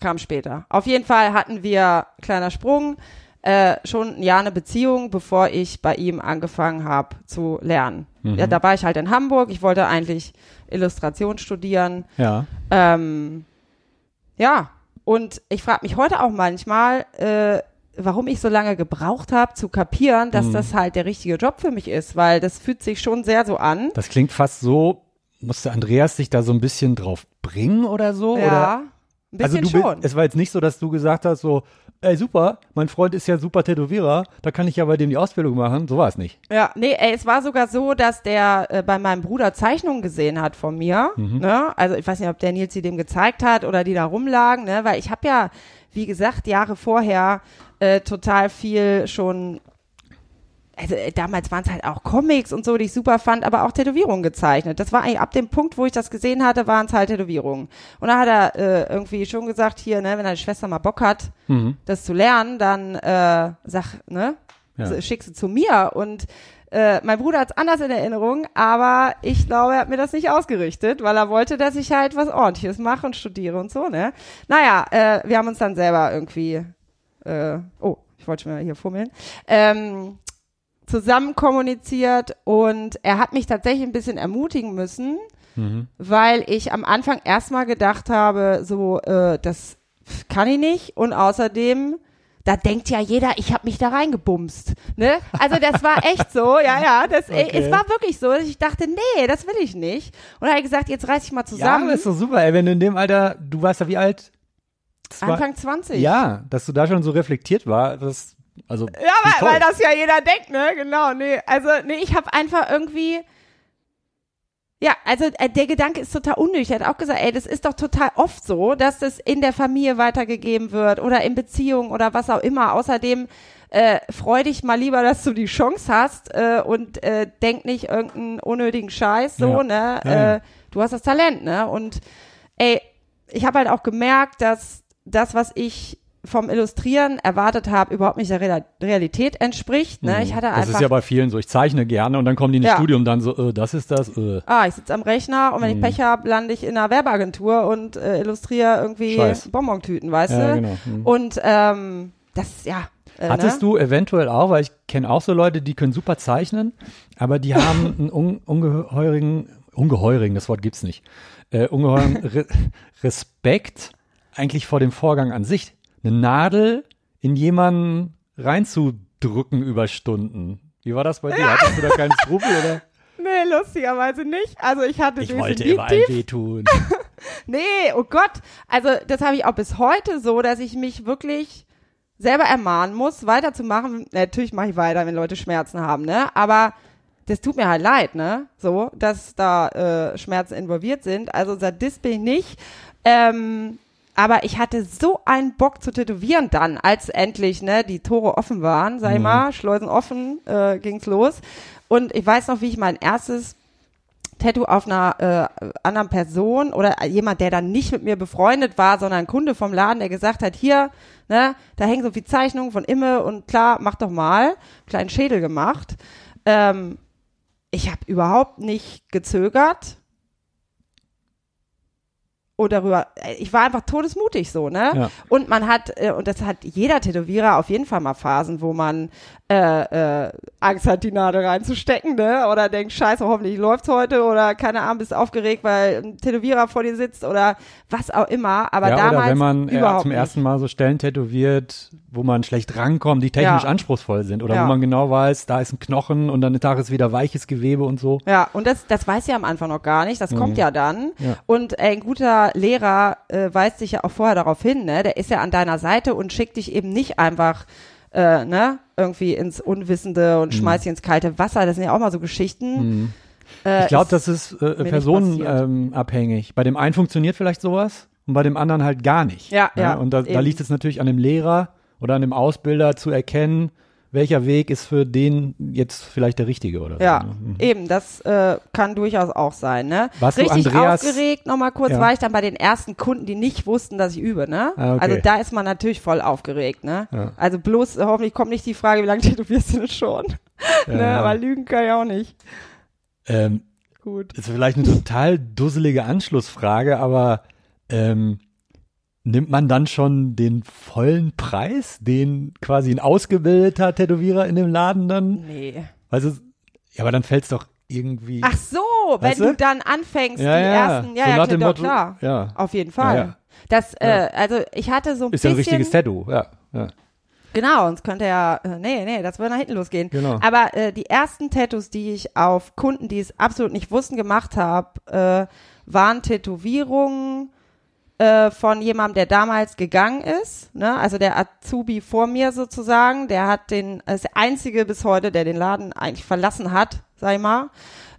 kam später. Auf jeden Fall hatten wir, kleiner Sprung, äh, schon ein Jahr eine Beziehung, bevor ich bei ihm angefangen habe zu lernen. Ja, da war ich halt in Hamburg. Ich wollte eigentlich Illustration studieren. Ja. Ähm, ja, und ich frage mich heute auch manchmal, äh, warum ich so lange gebraucht habe, zu kapieren, dass Mhm. das halt der richtige Job für mich ist, weil das fühlt sich schon sehr so an. Das klingt fast so, musste Andreas sich da so ein bisschen drauf bringen oder so? Oder? Ein Also bisschen du schon. bist, es war jetzt nicht so, dass du gesagt hast, so, ey super, mein Freund ist ja super Tätowierer, da kann ich ja bei dem die Ausbildung machen. So war es nicht. Ja, nee, ey, es war sogar so, dass der äh, bei meinem Bruder Zeichnungen gesehen hat von mir. Mhm. Ne? Also ich weiß nicht, ob der Nils sie dem gezeigt hat oder die da rumlagen, ne? Weil ich habe ja, wie gesagt, Jahre vorher äh, total viel schon. Also äh, damals waren es halt auch Comics und so, die ich super fand, aber auch Tätowierungen gezeichnet. Das war eigentlich ab dem Punkt, wo ich das gesehen hatte, waren es halt Tätowierungen. Und da hat er äh, irgendwie schon gesagt, hier, ne, wenn deine Schwester mal Bock hat, Mhm. das zu lernen, dann äh, sag, ne, Ja. schick sie zu mir. Und Äh, mein Bruder hat es anders in Erinnerung, aber ich glaube, er hat mir das nicht ausgerichtet, weil er wollte, dass ich halt was Ordentliches mache und studiere und so, ne? Naja, äh, wir haben uns dann selber irgendwie, äh, oh, ich wollte schon mal hier fummeln, ähm, zusammen kommuniziert und er hat mich tatsächlich ein bisschen ermutigen müssen, Mhm. weil ich am Anfang erstmal gedacht habe, so, äh, das kann ich nicht und außerdem da denkt ja jeder, ich habe mich da reingebumst. Ne? Also das war echt so, ja, ja. Das, Okay. Es war wirklich so, dass ich dachte, nee, das will ich nicht. Und habe ich gesagt, jetzt reiß ich mal Ja, zusammen. aber ist doch super, ey, wenn du in dem Alter, du warst ja wie alt? Zwei- Anfang 20. Ja, dass du da schon so reflektiert war, das, also. Ja, weil, weil das ja jeder denkt, ne? Genau, nee. Also, nee, ich habe einfach irgendwie. Ja, also äh, der Gedanke ist total unnötig. Er hat auch gesagt, ey, das ist doch total oft so, dass das in der Familie weitergegeben wird oder in Beziehungen oder was auch immer. Außerdem äh, freu dich mal lieber, dass du die Chance hast äh, und äh, denk nicht irgendeinen unnötigen Scheiß so, Ja. ne? Ja. Äh, du hast das Talent, ne? Und ey, ich habe halt auch gemerkt, dass das, was ich vom Illustrieren erwartet habe, überhaupt nicht der Real Realität entspricht. Ne? Ich hatte Mhm. das einfach ist ja bei vielen so, ich zeichne gerne und dann kommen die ins Ja. Studium und dann so, äh, das ist das, äh. Ah, ich sitze am Rechner und wenn Mhm. ich Pech habe, lande ich in einer Werbeagentur und äh, illustriere irgendwie Scheiß. Bonbontüten, weißt Ja, du? genau. Mhm. Und ähm, das, ja. Äh, Hattest ne? du eventuell auch, weil ich kenne auch so Leute, die können super zeichnen, aber die haben einen un ungeheurigen, ungeheurigen, das Wort gibt's nicht, äh, ungeheuren Re Respekt eigentlich vor dem Vorgang an sich. Eine Nadel in jemanden reinzudrücken über Stunden. Wie war das bei dir? Hattest du da keinen Skrupel oder? Nee, lustigerweise nicht. Also ich hatte Ich wollte definitiv, überall wehtun. Nee, oh Gott. Also das habe ich auch bis heute so, dass ich mich wirklich selber ermahnen muss, weiterzumachen. Natürlich mache ich weiter, wenn Leute Schmerzen haben, ne? Aber das tut mir halt leid, ne? So, dass da äh, Schmerzen involviert sind. Also Sadist bin ich nicht. Ähm, aber ich hatte so einen Bock zu tätowieren dann, als endlich ne, die Tore offen waren, sag ich Mhm. mal, Schleusen offen, äh, ging's los. Und ich weiß noch, wie ich mein erstes Tattoo auf einer äh, anderen Person oder jemand, der dann nicht mit mir befreundet war, sondern ein Kunde vom Laden, der gesagt hat, hier, ne, da hängen so viel Zeichnungen von Imme und klar, mach doch mal, kleinen Schädel gemacht. Ähm, ich habe überhaupt nicht gezögert. Und darüber, äh, ich war einfach todesmutig so, ne? Ja. Und man hat, äh, und das hat jeder Tätowierer auf jeden Fall mal Phasen, wo man äh, äh, Angst hat, die Nadel reinzustecken, ne? Oder denkt, scheiße, hoffentlich läuft's heute oder keine Ahnung, bist aufgeregt, weil ein Tätowierer vor dir sitzt oder was auch immer. Aber ja, damals oder wenn man äh, überhaupt zum nicht. ersten Mal so Stellen tätowiert, wo man schlecht rankommt, die technisch Ja. anspruchsvoll sind oder Ja. wo man genau weiß, da ist ein Knochen und dann da ist wieder weiches Gewebe und so. Ja, und das, das weiß ja am Anfang noch gar nicht, das kommt ja dann. Und ein guter Lehrer äh, weist dich ja auch vorher darauf hin, ne? Der ist ja an deiner Seite und schickt dich eben nicht einfach äh, ne, irgendwie ins Unwissende und schmeißt dich ins kalte Wasser. Das sind ja auch mal so Geschichten. Äh, Ich glaube, das ist äh, personenabhängig. Ähm, bei dem einen funktioniert vielleicht sowas und bei dem anderen halt gar nicht. Ja, ja, Und da, da liegt es natürlich an dem Lehrer oder an dem Ausbilder zu erkennen, welcher Weg ist für den jetzt vielleicht der richtige oder Ja, so. ne? Mhm. eben, das äh, kann durchaus auch sein, ne? Warst du Richtig Andreas- aufgeregt, nochmal kurz, Ja. war ich dann bei den ersten Kunden, die nicht wussten, dass ich übe, ne? Ah, okay. Also da ist man natürlich voll aufgeregt, ne? Ja. Also bloß, hoffentlich kommt nicht die Frage, wie lange tätowierst du denn schon? ne? Ja. Aber lügen kann ich auch nicht. Ähm, Gut. ist vielleicht eine total dusselige Anschlussfrage, aber ähm, nimmt man dann schon den vollen Preis, den quasi ein ausgebildeter Tätowierer in dem Laden dann? Nee. Also, ja, aber dann fällt es doch irgendwie. Ach so, wenn du? du dann anfängst, ja, die ja, ersten, ja, so ja, klar, Motto, klar. Ja, Auf jeden Fall. Ja, ja. Das, Ja. äh, also ich hatte so ein ist ja bisschen. ein richtiges Tattoo, ja. ja. Genau, sonst könnte ja, äh, nee, nee, das würde nach hinten losgehen. Genau. Aber äh, die ersten Tattoos, die ich auf Kunden, die es absolut nicht wussten, gemacht habe, äh, waren Tätowierungen äh, von jemandem, der damals gegangen ist. Ne? Also der Azubi vor mir sozusagen, der hat den, ist der einzige bis heute, der den Laden eigentlich verlassen hat, sag ich mal.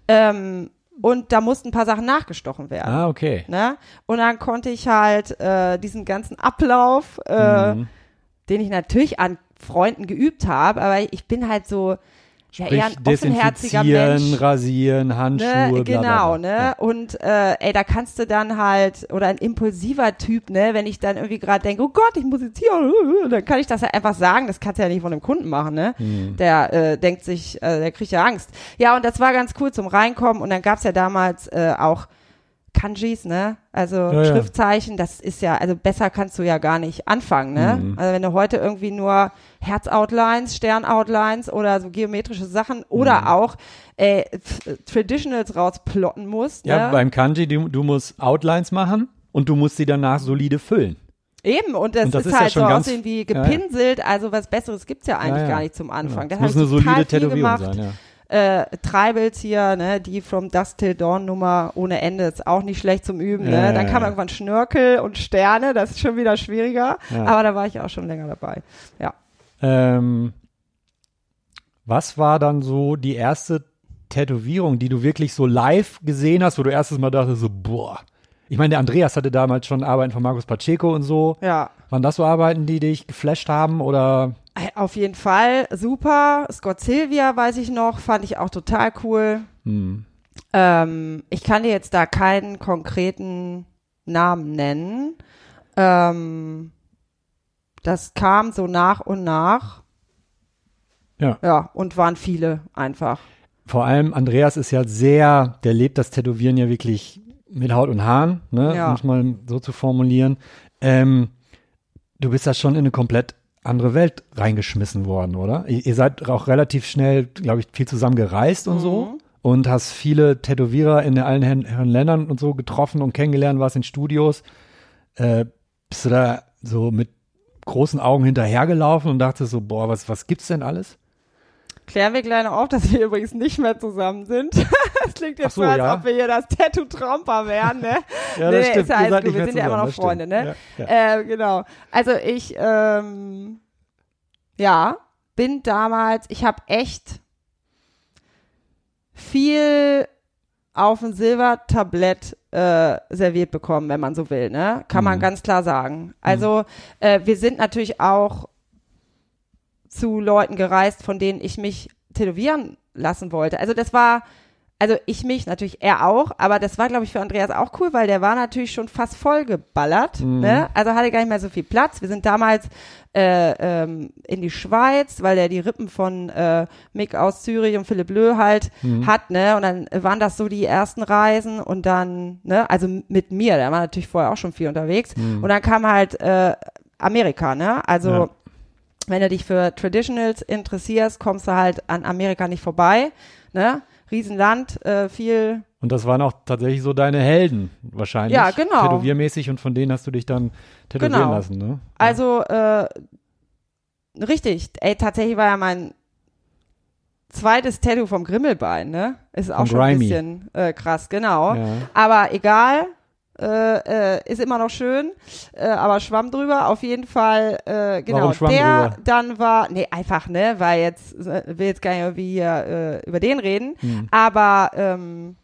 Ähm, und da mussten ein paar Sachen nachgestochen werden. Ah, okay. Ne? Und dann konnte ich halt äh, diesen ganzen Ablauf, äh, Mhm. den ich natürlich an Freunden geübt habe, aber ich bin halt so, ja, Sprich, eher ein offenherziger Mensch. rasieren, Handschuhe, Ne, bla, bla, genau, bla. ne? Ja. Und äh, ey, da kannst du dann halt, oder ein impulsiver Typ, ne, wenn ich dann irgendwie gerade denke, oh Gott, ich muss jetzt hier, dann kann ich das ja einfach sagen, das kannst du ja nicht von einem Kunden machen, ne? Mhm. Der äh, denkt sich, äh, der kriegt ja Angst. Ja, und das war ganz cool zum Reinkommen und dann gab's ja damals äh, auch Kanjis, ne? Also ja. Schriftzeichen, das ist ja, also besser kannst du ja gar nicht anfangen, ne? Mhm. Also wenn du heute irgendwie nur Herz-Outlines, Stern-Outlines oder so geometrische Sachen oder Mhm. auch äh, F- Traditionals rausplotten musst, Ja, ne? beim Kanji, du, du musst Outlines machen und du musst sie danach solide füllen. Eben, und das, Und das ist, ist ja halt schon so ganz- aussehen wie ja, ja. gepinselt, also was Besseres gibt's ja eigentlich Ja, ja. gar nicht zum Anfang. Genau. Da Das muss eine solide Tätowierung gemacht. sein, ja. Äh, Tribals hier, ne, die From Dust Till Dawn Nummer ohne Ende ist auch nicht schlecht zum Üben, ne. ja, Dann kam irgendwann Schnörkel und Sterne, das ist schon wieder schwieriger, aber da war ich auch schon länger dabei. Ja. Ähm, was war dann so die erste Tätowierung, die du wirklich so live gesehen hast, wo du erstes Mal dachtest, so, boah. Ich meine, der Andreas hatte damals schon Arbeiten von Markus Pacheco und so. Ja. Waren das so Arbeiten, die dich geflasht haben oder? Äh, Auf jeden Fall super. Scott Sylvia weiß ich noch, fand ich auch total cool. Hm. Ähm, ich kann dir jetzt da keinen konkreten Namen nennen. Ähm, das kam so nach und nach. Ja. Ja, und waren viele einfach. Vor allem Andreas ist ja sehr, der lebt das Tätowieren ja wirklich mit Haut und Haaren, ne, Ja. um es mal so zu formulieren. Ähm, du bist da schon in eine komplett andere Welt reingeschmissen worden, oder? Ihr, seid auch relativ schnell, glaube ich, viel zusammen gereist und so Mhm. und hast viele Tätowierer in allen Herren Ländern und so getroffen und kennengelernt, warst in Studios. Äh, bist du da so mit großen Augen hinterhergelaufen und dachtest so, boah, was, was gibt's denn alles? Klären wir gleich noch auf, dass wir übrigens nicht mehr zusammen sind. Das klingt jetzt so, als ja. ob wir hier das Tattoo-Tromper wären, ne? Ja, Nee, das nee, stimmt. ist ja alles gut. Wir sind ja immer zusammen, noch stimmt. Freunde, ne? Ja. Äh, genau. Also ich, ähm, ja, bin damals, ich habe echt viel auf ein Silbertablett äh, serviert bekommen, wenn man so will, ne? Kann man Mhm. ganz klar sagen. Also äh, wir sind natürlich auch zu Leuten gereist, von denen ich mich tätowieren lassen wollte. Also das war, also ich mich natürlich, er auch, aber das war, glaube ich, für Andreas auch cool, weil der war natürlich schon fast vollgeballert, Mhm. ne? Also hatte gar nicht mehr so viel Platz. Wir sind damals äh, ähm, in die Schweiz, weil der die Rippen von äh, Mick aus Zürich und Philipp Löh halt Mhm. hat, ne? Und dann waren das so die ersten Reisen und dann, ne? Also mit mir, der war natürlich vorher auch schon viel unterwegs. Mhm. Und dann kam halt äh, Amerika, ne? Also Ja. Wenn du dich für Traditionals interessierst, kommst du halt an Amerika nicht vorbei, ne? Riesenland, äh, viel, Und das waren auch tatsächlich so deine Helden wahrscheinlich. Ja, genau. Tätowiermäßig und von denen hast du dich dann tätowieren Genau. lassen, ne? also äh, richtig, ey, tatsächlich war ja mein zweites Tattoo vom Grimmelbein, ne? Ist auch Vom schon ein Grimy. bisschen äh, krass, genau. Ja. Aber egal, äh, äh, ist immer noch schön, äh, aber Schwamm drüber, auf jeden Fall, äh, genau. Der drüber? dann war, nee, einfach, ne, weil jetzt, äh, will jetzt gar nicht irgendwie hier äh, über den reden, Hm. aber, ähm,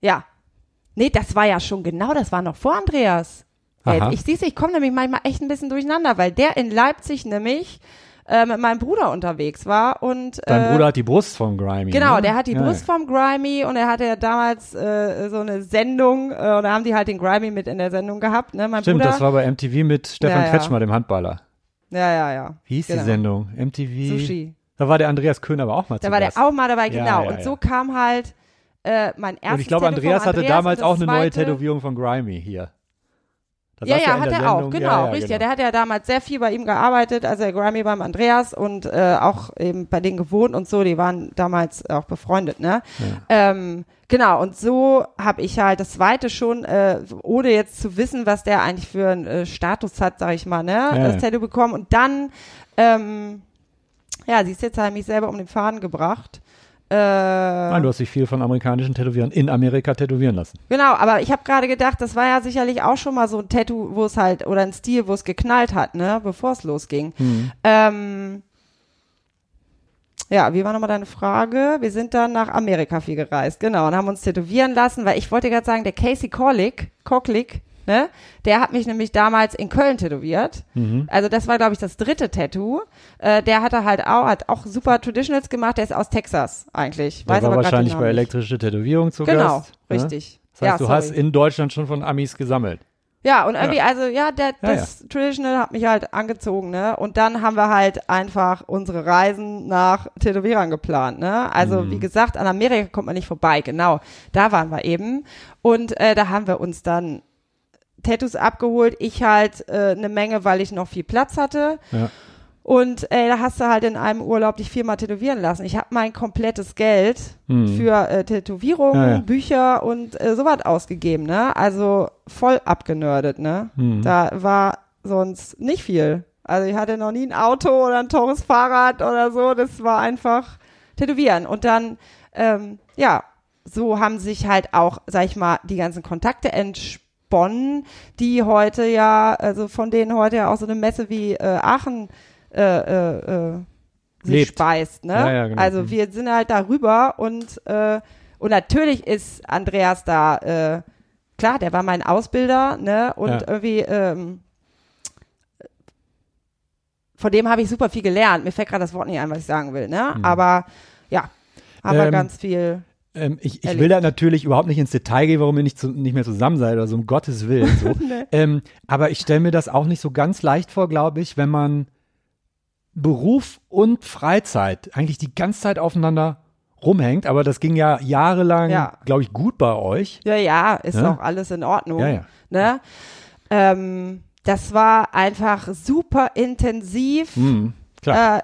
ja. Nee, das war ja schon genau, das war noch vor Andreas. Aha. ich sieh's, ich komme nämlich manchmal echt ein bisschen durcheinander, weil der in Leipzig nämlich äh, mit meinem Bruder unterwegs war und Dein äh, Bruder hat die Brust vom Grimy. Genau, ne? der hat die ja, Brust vom Grimy und er hatte ja damals äh, so eine Sendung äh, und da haben die halt den Grimy mit in der Sendung gehabt, ne, mein Stimmt, Bruder. das war bei MTV mit Stefan Ja. Kretschmer, dem Handballer. ja, ja, ja. Wie hieß Genau. die Sendung? MTV? Sushi. Da war der Andreas Köhn aber auch mal Da zu war der Gast. auch mal dabei, genau. und so kam halt äh, mein erstes Und ich glaube, vom Andreas hatte Andreas damals auch eine neue Tätowierung von Grimy hier. Ja, ja, in hat er auch, Sendung. genau, Ja, ja, richtig. genau. Der hat ja damals sehr viel bei ihm gearbeitet, also der Grammy beim Andreas und äh, auch eben bei denen gewohnt und so, die waren damals auch befreundet, ne? Ähm, genau, und so habe ich halt das zweite schon, äh, ohne jetzt zu wissen, was der eigentlich für einen äh, Status hat, sag ich mal, ne? Ja, das ja. Tattoo bekommen und dann, ähm, ja, siehst jetzt halt mich selber um den Faden gebracht. Äh, Nein, du hast dich viel von amerikanischen Tätowierern in Amerika tätowieren lassen. Genau, aber ich habe gerade gedacht, das war ja sicherlich auch schon mal so ein Tattoo, wo es halt, oder ein Stil, wo es geknallt hat, ne, bevor es losging. Hm. Ähm, ja, wie war nochmal deine Frage? Wir sind dann nach Amerika viel gereist, genau, und haben uns tätowieren lassen, weil ich wollte gerade sagen, der Casey Corlick, Cocklick, ne? Der hat mich nämlich damals in Köln tätowiert. Mhm. Also das war, glaube ich, das dritte Tattoo. Äh, der hatte halt auch, hat auch super Traditionals gemacht. Der ist aus Texas eigentlich. Der Weiß war aber wahrscheinlich bei elektrische Tätowierung zu Genau, Gast. ne? richtig. Das heißt, ja, du sorry. hast in Deutschland schon von Amis gesammelt. Ja, und irgendwie, also ja, der, Ja, das Traditional hat mich halt angezogen, ne? Und dann haben wir halt einfach unsere Reisen nach Tätowierern geplant, ne? Also Mhm. wie gesagt, an Amerika kommt man nicht vorbei, genau. Da waren wir eben. Und äh, da haben wir uns dann Tattoos abgeholt. Ich halt äh, eine Menge, weil ich noch viel Platz hatte. Ja. Und ey, da hast du halt in einem Urlaub dich viermal tätowieren lassen. Ich habe mein komplettes Geld Mhm. für äh, Tätowierungen, Ja, ja. Bücher und äh, sowas ausgegeben, ne? Also voll abgenördet, ne? Mhm. Da war sonst nicht viel. Also ich hatte noch nie ein Auto oder ein teures Fahrrad oder so. Das war einfach Tätowieren. Und dann, ähm, ja, so haben sich halt auch, sag ich mal, die ganzen Kontakte entsponnen, die heute ja, also von denen heute ja auch so eine Messe wie äh, Aachen äh, äh, äh, sich Lebt. speist, ne? Ja, ja, genau. Also Mhm. wir sind halt darüber und äh, und natürlich ist Andreas da, äh, klar, der war mein Ausbilder, ne? Und Ja. irgendwie, ähm, von dem habe ich super viel gelernt. Mir fällt gerade das Wort nicht ein, was ich sagen will, ne? Mhm. Aber ja, haben wir Ähm, ganz viel. Ähm, ich ich will da natürlich überhaupt nicht ins Detail gehen, warum ihr nicht, zu, nicht mehr zusammen seid oder so, um Gottes Willen. So. Nee. ähm, aber ich stelle mir das auch nicht so ganz leicht vor, glaube ich, wenn man Beruf und Freizeit eigentlich die ganze Zeit aufeinander rumhängt. Aber das ging ja jahrelang, Ja. glaube ich, gut bei euch. Ja, ja, ist Ja? auch alles in Ordnung. Ja, ja. Ne? Ähm, das war einfach super intensiv. Mhm, klar. Äh,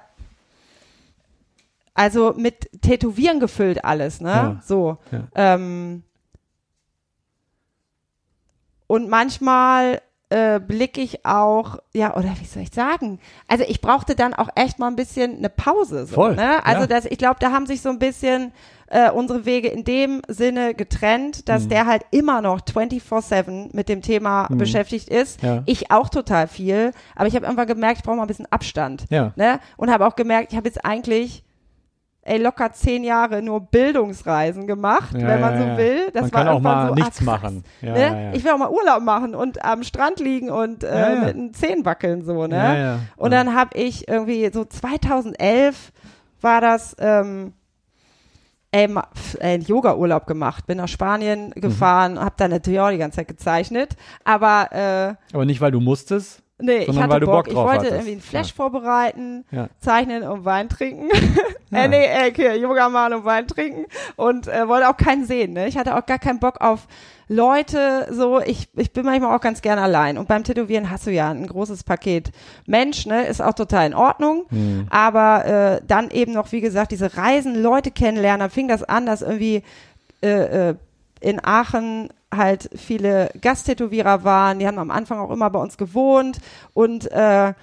also mit Tätowieren gefüllt alles, ne? Ja. So. Ja. Ähm, und manchmal äh, blicke ich auch, ja, oder wie soll ich sagen? Also ich brauchte dann auch echt mal ein bisschen eine Pause. So, Voll, Ne? Also ja. das, ich glaube, da haben sich so ein bisschen äh, unsere Wege in dem Sinne getrennt, dass Mhm. der halt immer noch 24-7 mit dem Thema Mhm. beschäftigt ist. Ja. Ich auch total viel, aber ich habe irgendwann gemerkt, ich brauche mal ein bisschen Abstand. Ja. Ne? Und habe auch gemerkt, ich habe jetzt eigentlich ey, locker zehn Jahre nur Bildungsreisen gemacht, Ja, wenn man ja, so will. Das Man war kann auch mal so, nichts ah, machen. Ja, ne? Ich will auch mal Urlaub machen und am Strand liegen und äh, mit den Zehen wackeln so, ne? Und dann habe ich irgendwie so 2011 war das ähm, ey, einen Yoga-Urlaub gemacht, bin nach Spanien Mhm. gefahren, habe da natürlich auch die ganze Zeit gezeichnet, aber äh, Aber nicht, weil du musstest. Nee, ich Sondern hatte weil du Bock. Bock ich drauf wollte hattest. irgendwie einen Flash vorbereiten, Ja. zeichnen und Wein trinken. Ja. äh, nee, äh, okay, Yoga machen und Wein trinken und äh, wollte auch keinen sehen. Ne? Ich hatte auch gar keinen Bock auf Leute. So, ich, ich bin manchmal auch ganz gern allein. Und beim Tätowieren hast du ja ein großes Paket Mensch, ne, ist auch total in Ordnung. Mhm. Aber äh, dann eben noch, wie gesagt, diese Reisen, Leute kennenlernen. Dann fing das an, dass irgendwie äh, äh, in Aachen halt viele Gasttätowierer waren, die haben am Anfang auch immer bei uns gewohnt und äh,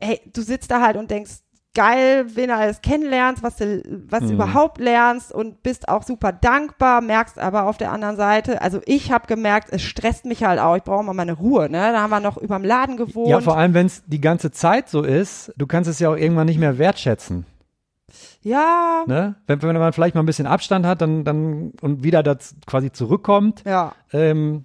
hey, du sitzt da halt und denkst, geil, wen du alles kennenlernst, was du, was du Mhm. überhaupt lernst und bist auch super dankbar, merkst aber auf der anderen Seite, also ich habe gemerkt, es stresst mich halt auch, ich brauche mal meine Ruhe, ne? Da haben wir noch überm Laden gewohnt. Ja, vor allem, wenn es die ganze Zeit so ist, du kannst es ja auch irgendwann nicht mehr wertschätzen. Ja, Ne? Wenn, wenn man vielleicht mal ein bisschen Abstand hat dann, dann, und wieder das quasi zurückkommt, ja. ähm,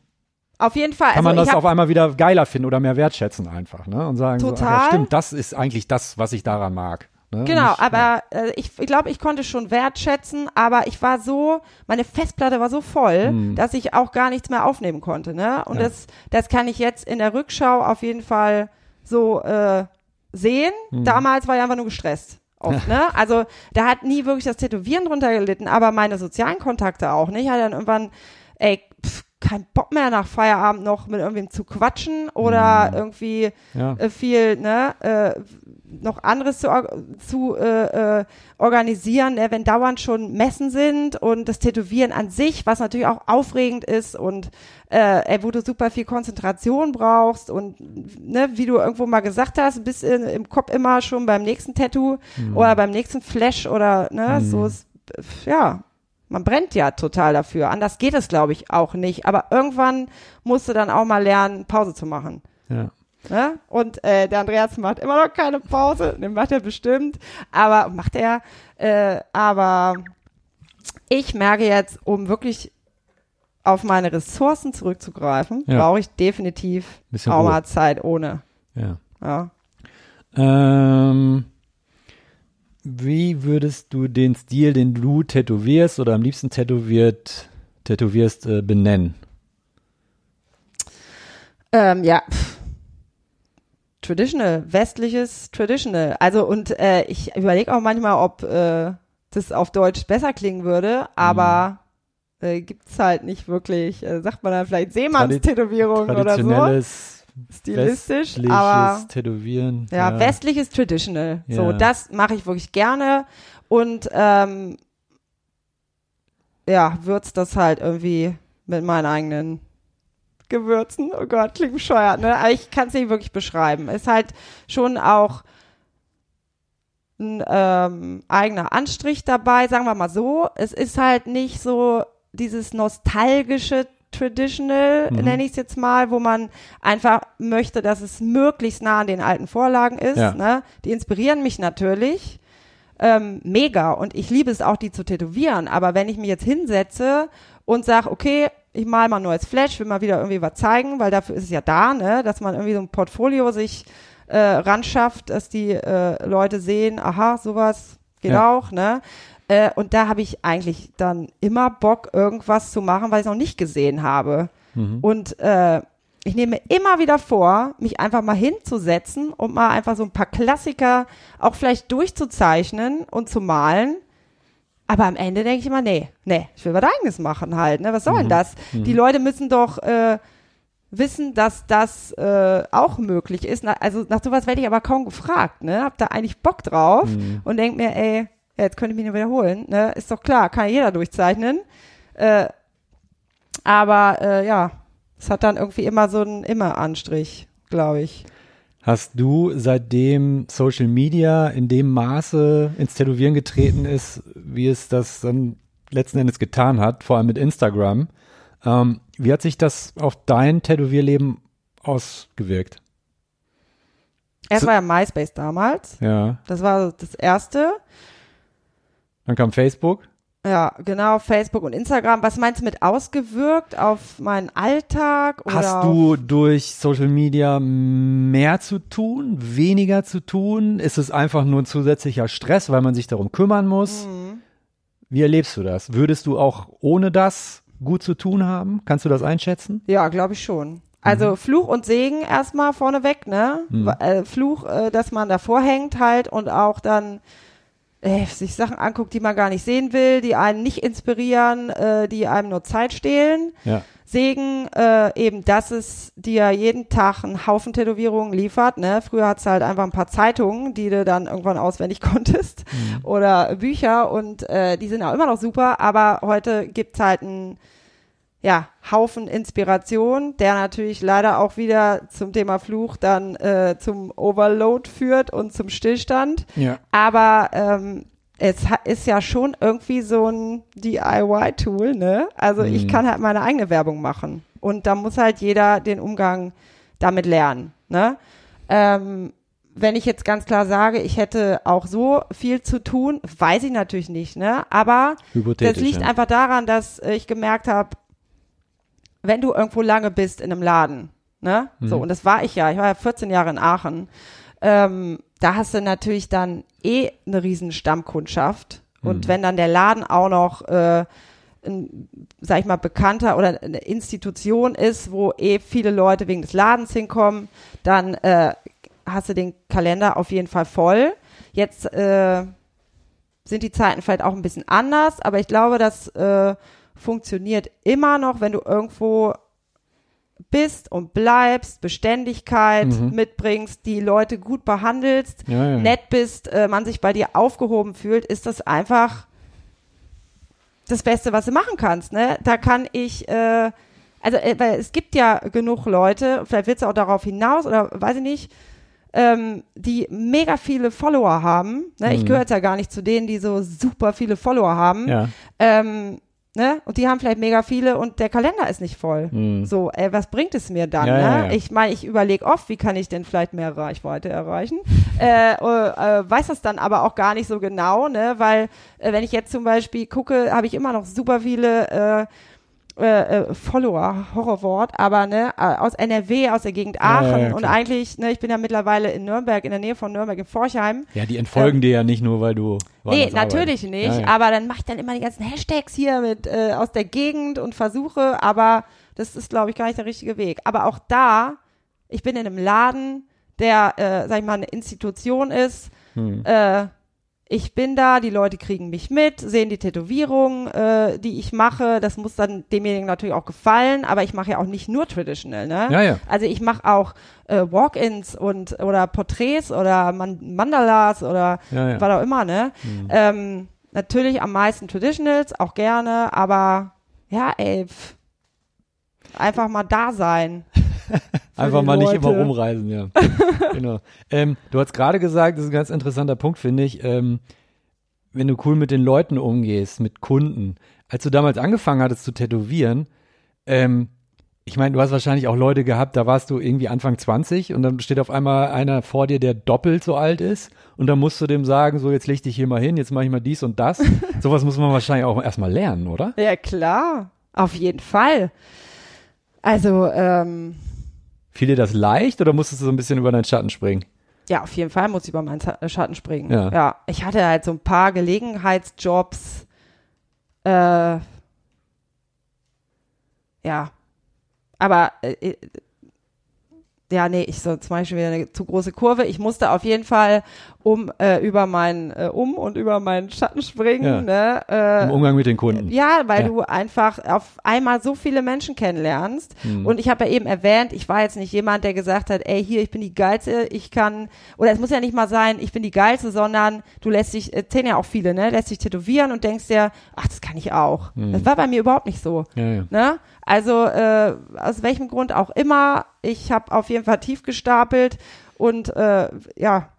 Auf jeden Fall. kann also man das ich hab, auf einmal wieder geiler finden oder mehr wertschätzen einfach. Ne? Und sagen, so, ach ja, Total. stimmt, das ist eigentlich das, was ich daran mag. Ne? Genau, nicht- aber äh, ich, ich glaube, ich konnte schon wertschätzen, aber ich war so, meine Festplatte war so voll, Mhm. dass ich auch gar nichts mehr aufnehmen konnte. Ne? Und Ja. das, das kann ich jetzt in der Rückschau auf jeden Fall so äh, sehen. Mhm. Damals war ich einfach nur gestresst. Oft, ne? Also da hat nie wirklich das Tätowieren drunter gelitten, aber meine sozialen Kontakte auch. Ne? Ich hatte dann irgendwann, ey, pff, kein Bock mehr nach Feierabend noch mit irgendwem zu quatschen oder Mhm. irgendwie Ja. äh, viel ne, äh, noch anderes zu, zu äh, äh, organisieren, ne, wenn dauernd schon Messen sind und das Tätowieren an sich, was natürlich auch aufregend ist und äh, ey, wo du super viel Konzentration brauchst und ne, wie du irgendwo mal gesagt hast, bist in, im Kopf immer schon beim nächsten Tattoo oder beim nächsten Flash oder ne, Mhm. so ist, ja, man brennt ja total dafür. Anders geht es, glaube ich, auch nicht. Aber irgendwann musst du dann auch mal lernen, Pause zu machen. Ja. Ne? Und äh, der Andreas macht immer noch keine Pause. Den macht er bestimmt. Aber macht er. Äh, aber ich merke jetzt, um wirklich auf meine Ressourcen zurückzugreifen, Ja. brauche ich definitiv Bisschen auch mal Zeit ohne. Ja. Ja. Ähm, wie würdest du den Stil, den du tätowierst oder am liebsten tätowiert, tätowierst, äh, benennen? Ähm, ja. pff. Traditional, westliches Traditional. Also und äh, ich überlege auch manchmal, ob äh, das auf Deutsch besser klingen würde, aber äh, gibt's halt nicht wirklich. Äh, sagt man dann vielleicht Seemannstätowierung oder so. Traditionelles, Stilistisch, westliches aber Tätowieren. ja, westliches Traditional. So, Ja. das mache ich wirklich gerne und ähm, ja, würz das halt irgendwie mit meinen eigenen Gewürzen. Oh Gott, klingt bescheuert, ne? Aber ich kann es nicht wirklich beschreiben. Ist halt schon auch ein ähm, eigener Anstrich dabei, sagen wir mal so. Es ist halt nicht so dieses nostalgische Traditional, Mhm. nenne ich es jetzt mal, wo man einfach möchte, dass es möglichst nah an den alten Vorlagen ist. Ja. Ne? Die inspirieren mich natürlich. Ähm, mega. Und ich liebe es auch, die zu tätowieren. Aber wenn ich mich jetzt hinsetze und sage, okay, ich mal mal ein neues Flash, will mal wieder irgendwie was zeigen, weil dafür ist es ja da, ne, dass man irgendwie so ein Portfolio sich äh, ranschafft, dass die äh, Leute sehen, aha, sowas geht Ja. auch, ne? Äh, und da habe ich eigentlich dann immer Bock, irgendwas zu machen, weil ich es noch nicht gesehen habe. Mhm. Und äh, ich nehme immer wieder vor, mich einfach mal hinzusetzen und mal einfach so ein paar Klassiker auch vielleicht durchzuzeichnen und zu malen. Aber am Ende denke ich immer, nee, nee, ich will was eigenes machen halt. Ne? Was soll denn das? Die Leute müssen doch äh, wissen, dass das äh, auch möglich ist. Na, also nach sowas werde ich aber kaum gefragt. Ne? Hab da eigentlich Bock drauf und denk mir, ey, jetzt könnte ich mich nur wiederholen. Ne? Ist doch klar, kann jeder durchzeichnen. Äh, aber äh, ja, es hat dann irgendwie immer so einen Immer-Anstrich, glaube ich. Hast du, seitdem Social Media in dem Maße ins Tätowieren getreten ist, wie es das dann letzten Endes getan hat, vor allem mit Instagram, ähm, wie hat sich das auf dein Tätowierleben ausgewirkt? Erst war ja MySpace damals. Ja, Das war das erste. dann kam Facebook. Ja, genau, Facebook und Instagram. Was meinst du mit ausgewirkt auf meinen Alltag? Hast du durch Social Media mehr zu tun, weniger zu tun? Ist es einfach nur ein zusätzlicher Stress, weil man sich darum kümmern muss? Mhm. Wie erlebst du das? Würdest du auch ohne das gut zu tun haben? Kannst du das einschätzen? Ja, glaube ich schon. Also Fluch und Segen erstmal vorneweg, ne? Mhm. Äh, Fluch, äh, dass man davor hängt halt und auch dann äh, sich Sachen anguckt, die man gar nicht sehen will, die einen nicht inspirieren, äh, die einem nur Zeit stehlen. Ja. Segen, äh, eben, dass es dir jeden Tag einen Haufen Tätowierungen liefert. Ne? Früher hat's halt einfach ein paar Zeitungen, die du dann irgendwann auswendig konntest oder Bücher und äh, die sind auch immer noch super, aber heute gibt's halt einen ja, Haufen Inspiration, der natürlich leider auch wieder zum Thema Fluch dann äh, zum Overload führt und zum Stillstand. Ja. Aber ähm, es ist ja schon irgendwie so ein DIY-Tool, ne? Also ich Mhm. kann halt meine eigene Werbung machen. Und da muss halt jeder den Umgang damit lernen, ne? Ähm, wenn ich jetzt ganz klar sage, ich hätte auch so viel zu tun, weiß ich natürlich nicht, ne? Aber das liegt ja. einfach daran, dass ich gemerkt habe, wenn du irgendwo lange bist in einem Laden, ne? So, Mhm. und das war ich ja, ich war ja 14 Jahre in Aachen, ähm, da hast du natürlich dann eh eine riesen Stammkundschaft. Und Mhm. wenn dann der Laden auch noch, äh, ein, sag ich mal, bekannter oder eine Institution ist, wo eh viele Leute wegen des Ladens hinkommen, dann äh, hast du den Kalender auf jeden Fall voll. Jetzt äh, sind die Zeiten vielleicht auch ein bisschen anders, aber ich glaube, das äh, funktioniert immer noch, wenn du irgendwo bist und bleibst, Beständigkeit Mhm. mitbringst, die Leute gut behandelst, ja, ja. nett bist, äh, man sich bei dir aufgehoben fühlt, ist das einfach das Beste, was du machen kannst. Ne? Da kann ich, äh, also äh, weil es gibt ja genug Leute, vielleicht willst du auch darauf hinaus oder weiß ich nicht, ähm, die mega viele Follower haben. Ne? Ich Mhm. gehöre jetzt ja gar nicht zu denen, die so super viele Follower haben. Ja. Ähm, ne? Und die haben vielleicht mega viele und der Kalender ist nicht voll. Mhm. So, ey, was bringt es mir dann? Ja, ne? ja, ja. Ich meine, ich überlege oft, wie kann ich denn vielleicht mehr Reichweite erreichen? äh, äh, äh, weiß das dann aber auch gar nicht so genau, ne? Weil äh, wenn ich jetzt zum Beispiel gucke, habe ich immer noch super viele äh, äh, äh, Follower, Horrorwort, aber ne, äh, aus NRW, aus der Gegend Aachen ja, ja, und eigentlich, ne, ich bin ja mittlerweile in Nürnberg, in der Nähe von Nürnberg, in Forchheim. Ja, die entfolgen dir ja nicht nur, weil du. Nee, natürlich arbeitest. nicht, aber dann mache ich dann immer die ganzen Hashtags hier mit äh, aus der Gegend und versuche, aber das ist, glaube ich, gar nicht der richtige Weg. Aber auch da, ich bin in einem Laden, der, äh, sag ich mal, eine Institution ist, Hm. äh, ich bin da, die Leute kriegen mich mit, sehen die Tätowierungen, äh, die ich mache. Das muss dann demjenigen natürlich auch gefallen, aber ich mache ja auch nicht nur traditional, ne? Ja, ja. Also ich mache auch äh, Walk-ins und oder Porträts oder Man Mandalas oder Ja, ja. was auch immer, ne? Mhm. Ähm, natürlich am meisten Traditionals, auch gerne, aber ja, ey, pf, einfach mal da sein. Einfach mal nicht Leute. immer rumreisen, ja. genau. Ähm, du hast gerade gesagt, das ist ein ganz interessanter Punkt, finde ich, ähm, wenn du cool mit den Leuten umgehst, mit Kunden. Als du damals angefangen hattest zu tätowieren, ähm, ich meine, du hast wahrscheinlich auch Leute gehabt, da warst du irgendwie Anfang 20 und dann steht auf einmal einer vor dir, der doppelt so alt ist und dann musst du dem sagen, so jetzt leg dich hier mal hin, jetzt mache ich mal dies und das. Sowas muss man wahrscheinlich auch erstmal lernen, oder? Ja, klar, auf jeden Fall. Also, ähm, Fiel dir das leicht oder musstest du so ein bisschen über deinen Schatten springen? Ja, auf jeden Fall muss ich über meinen Za- Schatten springen. Ja. ich hatte halt so ein paar Gelegenheitsjobs. Äh, ja, aber äh, äh, ja, nee, ich so zum Beispiel wieder eine zu große Kurve. Ich musste auf jeden Fall um äh, über meinen äh, um und über meinen Schatten springen. Ne? Äh, Im Umgang mit den Kunden. ja, weil Ja. du einfach auf einmal so viele Menschen kennenlernst. Mhm. Und ich habe ja eben erwähnt, ich war jetzt nicht jemand, der gesagt hat, ey, hier, ich bin die Geilste, ich kann, oder es muss ja nicht mal sein, ich bin die Geilste, sondern du lässt dich, erzählen ja auch viele, ne, lässt dich tätowieren und denkst dir, ach, das kann ich auch. Das war bei mir überhaupt nicht so. Ja, ja. Ne? Also äh, aus welchem Grund auch immer, ich habe auf jeden Fall tief gestapelt und äh, ja,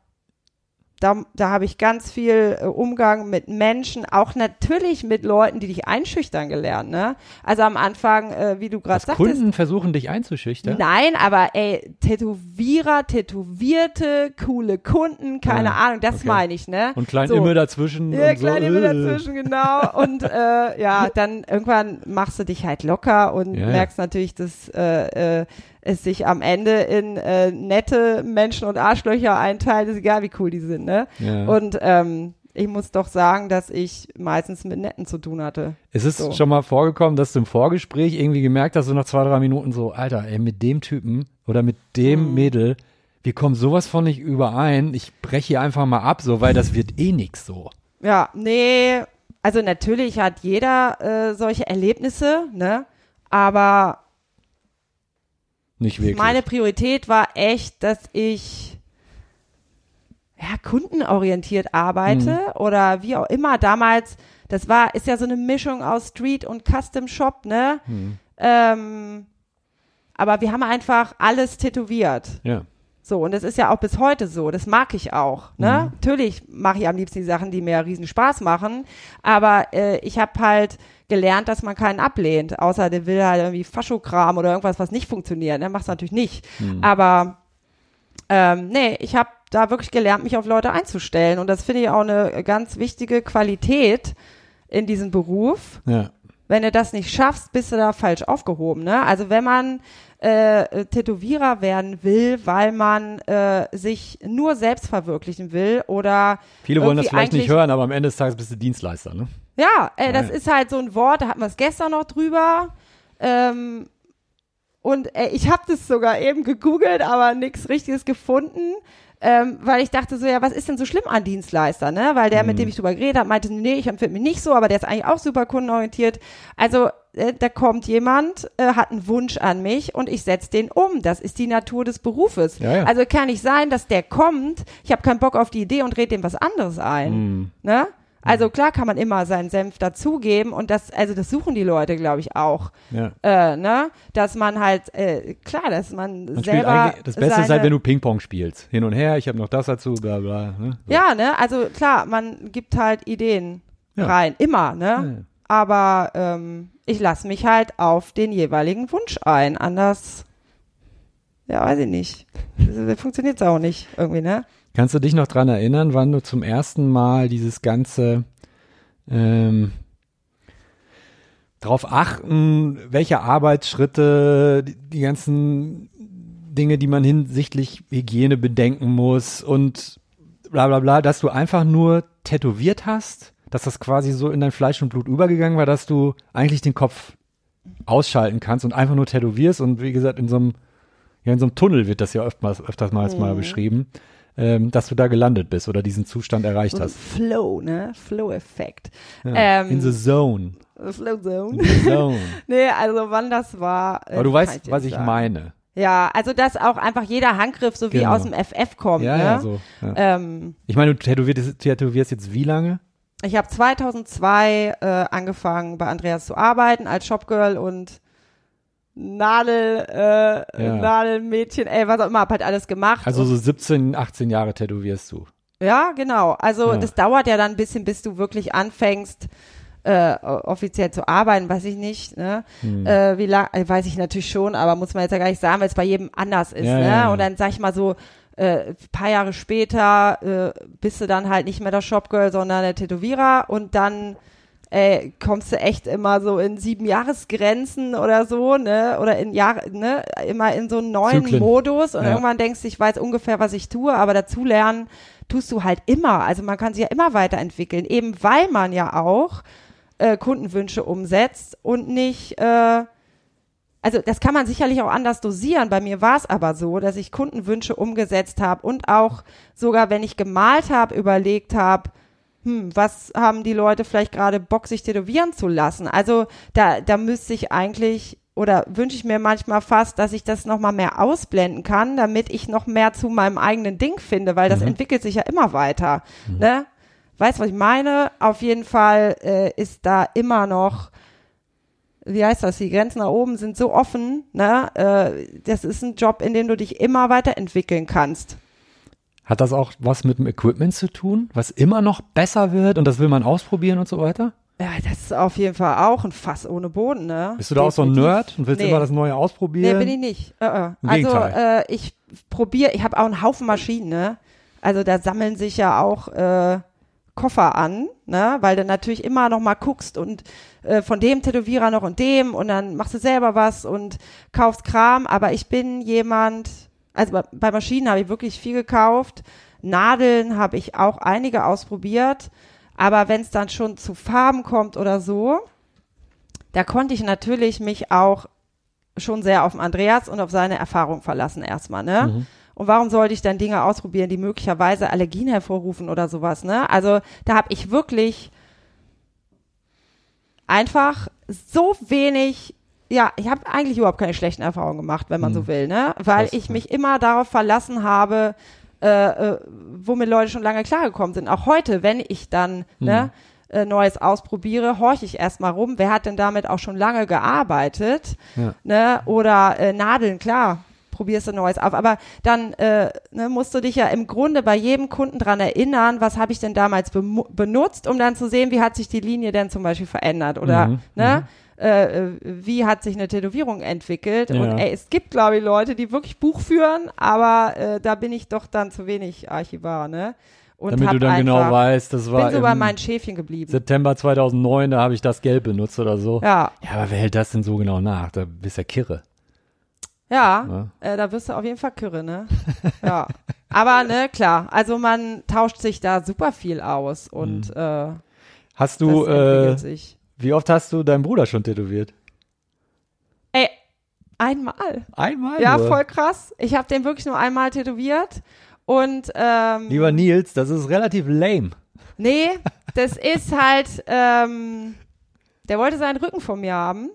da, da habe ich ganz viel äh, Umgang mit Menschen, auch natürlich mit Leuten, die dich einschüchtern gelernt. Ne? Also am Anfang, äh, wie du gerade sagtest, Kunden versuchen, dich einzuschüchtern. Nein, aber ey, Tätowierer, Tätowierte, coole Kunden, keine Ah, Ahnung, das okay. meine ich, ne? Und klein So. immer dazwischen. Ja, und so. kleine Müll äh. dazwischen, genau. Und äh, ja, dann irgendwann machst du dich halt locker und Ja, ja. merkst natürlich, dass äh, äh, es sich am Ende in äh, nette Menschen und Arschlöcher einteilt, ist egal, wie cool die sind, ne? Ja. Und ähm, ich muss doch sagen, dass ich meistens mit Netten zu tun hatte. Es ist so. schon mal vorgekommen, dass du im Vorgespräch irgendwie gemerkt hast, so nach zwei, drei Minuten so, Alter, ey, mit dem Typen oder mit dem Mhm. Mädel, wir kommen sowas von nicht überein. Ich breche hier einfach mal ab, so, weil das wird eh nix so. Ja, nee, also natürlich hat jeder äh, solche Erlebnisse, ne? Aber Nicht wirklich. meine Priorität war echt, dass ich ja, kundenorientiert arbeite Mhm. oder wie auch immer. Damals, das war, ist ja so eine Mischung aus Street und Custom Shop, ne? Hm. Ähm, aber wir haben einfach alles tätowiert. Ja. So, und das ist ja auch bis heute so. Das mag ich auch. Ne? Mhm. Natürlich mache ich am liebsten die Sachen, die mir riesen Spaß machen. Aber äh, ich habe halt gelernt, dass man keinen ablehnt. Außer der will halt irgendwie Faschokram oder irgendwas, was nicht funktioniert. Ne? Macht's natürlich nicht. Hm. Aber ähm, nee, ich habe da wirklich gelernt, mich auf Leute einzustellen. Und das finde ich auch eine ganz wichtige Qualität in diesem Beruf. Ja. Wenn du das nicht schaffst, bist du da falsch aufgehoben. Ne? Also wenn man äh, Tätowierer werden will, weil man äh, sich nur selbst verwirklichen will oder Viele wollen das vielleicht nicht hören, aber am Ende des Tages bist du Dienstleister, ne? Ja, äh, das ist halt so ein Wort, da hatten wir es gestern noch drüber. Ähm, und äh, ich habe das sogar eben gegoogelt, aber nichts Richtiges gefunden. Ähm, weil ich dachte so, ja, was ist denn so schlimm an Dienstleister, ne? Weil der, mit dem ich drüber geredet habe, meinte, nee, ich empfinde mich nicht so, aber der ist eigentlich auch super kundenorientiert. Also, äh, da kommt jemand, äh, hat einen Wunsch an mich und ich setze den um. Das ist die Natur des Berufes. Ja, ja. Also kann nicht sein, dass der kommt, ich habe keinen Bock auf die Idee und red dem was anderes ein. Hm. Ne? Also klar kann man immer seinen Senf dazugeben und das, also das suchen die Leute, glaube ich, auch. Ja. Äh, ne? Dass man halt, äh, klar, dass man, Man selber. das Beste ist halt, wenn du Ping-Pong spielst. Hin und her, ich habe noch das dazu, bla bla. Ne? So. Ja, ne? Also klar, man gibt halt Ideen Ja. rein. Immer, ne? Ja. Aber ähm, ich lasse mich halt auf den jeweiligen Wunsch ein. Anders, ja, weiß ich nicht. Funktioniert es auch nicht irgendwie, ne? Kannst du dich noch dran erinnern, wann du zum ersten Mal dieses ganze, ähm, darauf achten, welche Arbeitsschritte, die, die ganzen Dinge, die man hinsichtlich Hygiene bedenken muss und bla bla bla, dass du einfach nur tätowiert hast, dass das quasi so in dein Fleisch und Blut übergegangen war, dass du eigentlich den Kopf ausschalten kannst und einfach nur tätowierst und wie gesagt, in so einem, ja, in so einem Tunnel wird das ja öfters, öfters mal, Mhm. mal beschrieben, ähm, dass du da gelandet bist oder diesen Zustand erreicht So hast. Flow, ne? Flow-Effekt. Ja, Ähm, in the zone. Flow Zone. In the zone. nee, also wann das war. äh, Aber du weißt, dir was ich sagen. meine. Ja, also dass auch einfach jeder Handgriff so wie Genau. aus dem FF kommt. Ja, ne? ja, so. Ja. Ähm, Ich meine, du tätowierst, tätowierst jetzt wie lange? ich habe 2002 äh, angefangen bei Andreas zu arbeiten als Shopgirl und Nadel, äh, Ja. Nadelmädchen, ey, was auch immer, hab halt alles gemacht. Also so 17, 18 Jahre tätowierst du. ja, genau. Also Ja. das dauert ja dann ein bisschen, bis du wirklich anfängst, äh, offiziell zu arbeiten, weiß ich nicht, ne? Hm. Äh, wie lang, äh, weiß ich natürlich schon, aber muss man jetzt ja gar nicht sagen, weil es bei jedem anders ist, Ja, ne? ja. Und dann sag ich mal so, äh, paar Jahre später äh, bist du dann halt nicht mehr der Shopgirl, sondern der Tätowierer und dann äh, kommst du echt immer so in sieben Jahresgrenzen oder so, ne? Oder in Jahre, ne? Immer in so einen neuen Zyklen. Modus und Ja. irgendwann denkst du, ich weiß ungefähr, was ich tue, aber dazu lernen tust du halt immer. Also man kann sich ja immer weiterentwickeln, eben weil man ja auch äh, Kundenwünsche umsetzt und nicht, äh, also das kann man sicherlich auch anders dosieren. Bei mir war es aber so, dass ich Kundenwünsche umgesetzt habe und auch sogar, wenn ich gemalt habe, überlegt habe, hm, was haben die Leute vielleicht gerade Bock, sich tätowieren zu lassen? Also da, da müsste ich eigentlich oder wünsche ich mir manchmal fast, dass ich das nochmal mehr ausblenden kann, damit ich noch mehr zu meinem eigenen Ding finde, weil das Mhm. entwickelt sich ja immer weiter. Ne? Weißt was ich meine? Auf jeden Fall äh, ist da immer noch, wie heißt das, die Grenzen nach oben sind so offen, ne? Äh, das ist ein Job, in dem du dich immer weiterentwickeln kannst. Hat das auch was mit dem Equipment zu tun, was immer noch besser wird und das will man ausprobieren und so weiter? Ja, das ist auf jeden Fall auch ein Fass ohne Boden, ne? Bist du da auch so ein. Nerd und willst Nee. immer das Neue Nee, ausprobieren? bin ich nicht. Äh. Im Also äh, ich probiere, ich habe auch einen Haufen Maschinen, ne? Also da sammeln sich ja auch äh, Koffer an, ne? Weil du natürlich immer noch mal guckst und äh, von dem Tätowierer noch und dem und dann machst du selber was und kaufst Kram. Aber ich bin jemand, also bei, bei Maschinen habe ich wirklich viel gekauft. Nadeln habe ich auch einige ausprobiert. Aber wenn es dann schon zu Farben kommt oder so, da konnte ich natürlich mich auch schon sehr auf Andreas und auf seine Erfahrung verlassen erstmal, ne? Mhm. Und warum sollte ich dann Dinge ausprobieren, die möglicherweise Allergien hervorrufen oder sowas, ne? Also da habe ich wirklich einfach so wenig, ja, ich habe eigentlich überhaupt keine schlechten Erfahrungen gemacht, wenn man Mhm. so will, ne? Weil ich mich immer darauf verlassen habe, äh, äh, womit Leute schon lange klargekommen sind. Auch heute, wenn ich dann Mhm. ne, äh, Neues ausprobiere, horche ich erstmal rum, wer hat denn damit auch schon lange gearbeitet? Ja. Ne? Oder äh, Nadeln, klar, probierst du Neues auf. Aber dann äh, ne, musst du dich ja im Grunde bei jedem Kunden dran erinnern, was habe ich denn damals bemu- benutzt, um dann zu sehen, wie hat sich die Linie denn zum Beispiel verändert oder Mhm, ne? Äh, äh, wie hat sich eine Tätowierung entwickelt? Ja. Und ey, es gibt, glaube ich, Leute, die wirklich Buch führen, aber äh, da bin ich doch dann zu wenig Archivar, ne? Und Damit du dann einfach, genau weißt, das war bin so bei im meinen Schäfchen geblieben. September 2009, da habe ich das Gelb benutzt oder so. Ja, Ja, aber wer hält das denn so genau nach? Da bist du ja kirre. ja, Ja. Äh, da wirst du auf jeden Fall kürre, ne? ja. Aber, ne, klar, also man tauscht sich da super viel aus und äh, Hast du, äh. Wie oft hast du deinen Bruder schon tätowiert? Ey, einmal. Einmal Ja, nur. voll krass. Ich habe den wirklich nur einmal tätowiert und ähm, Lieber Nils, das ist relativ lame. nee, das ist halt, ähm, der wollte seinen Rücken von mir haben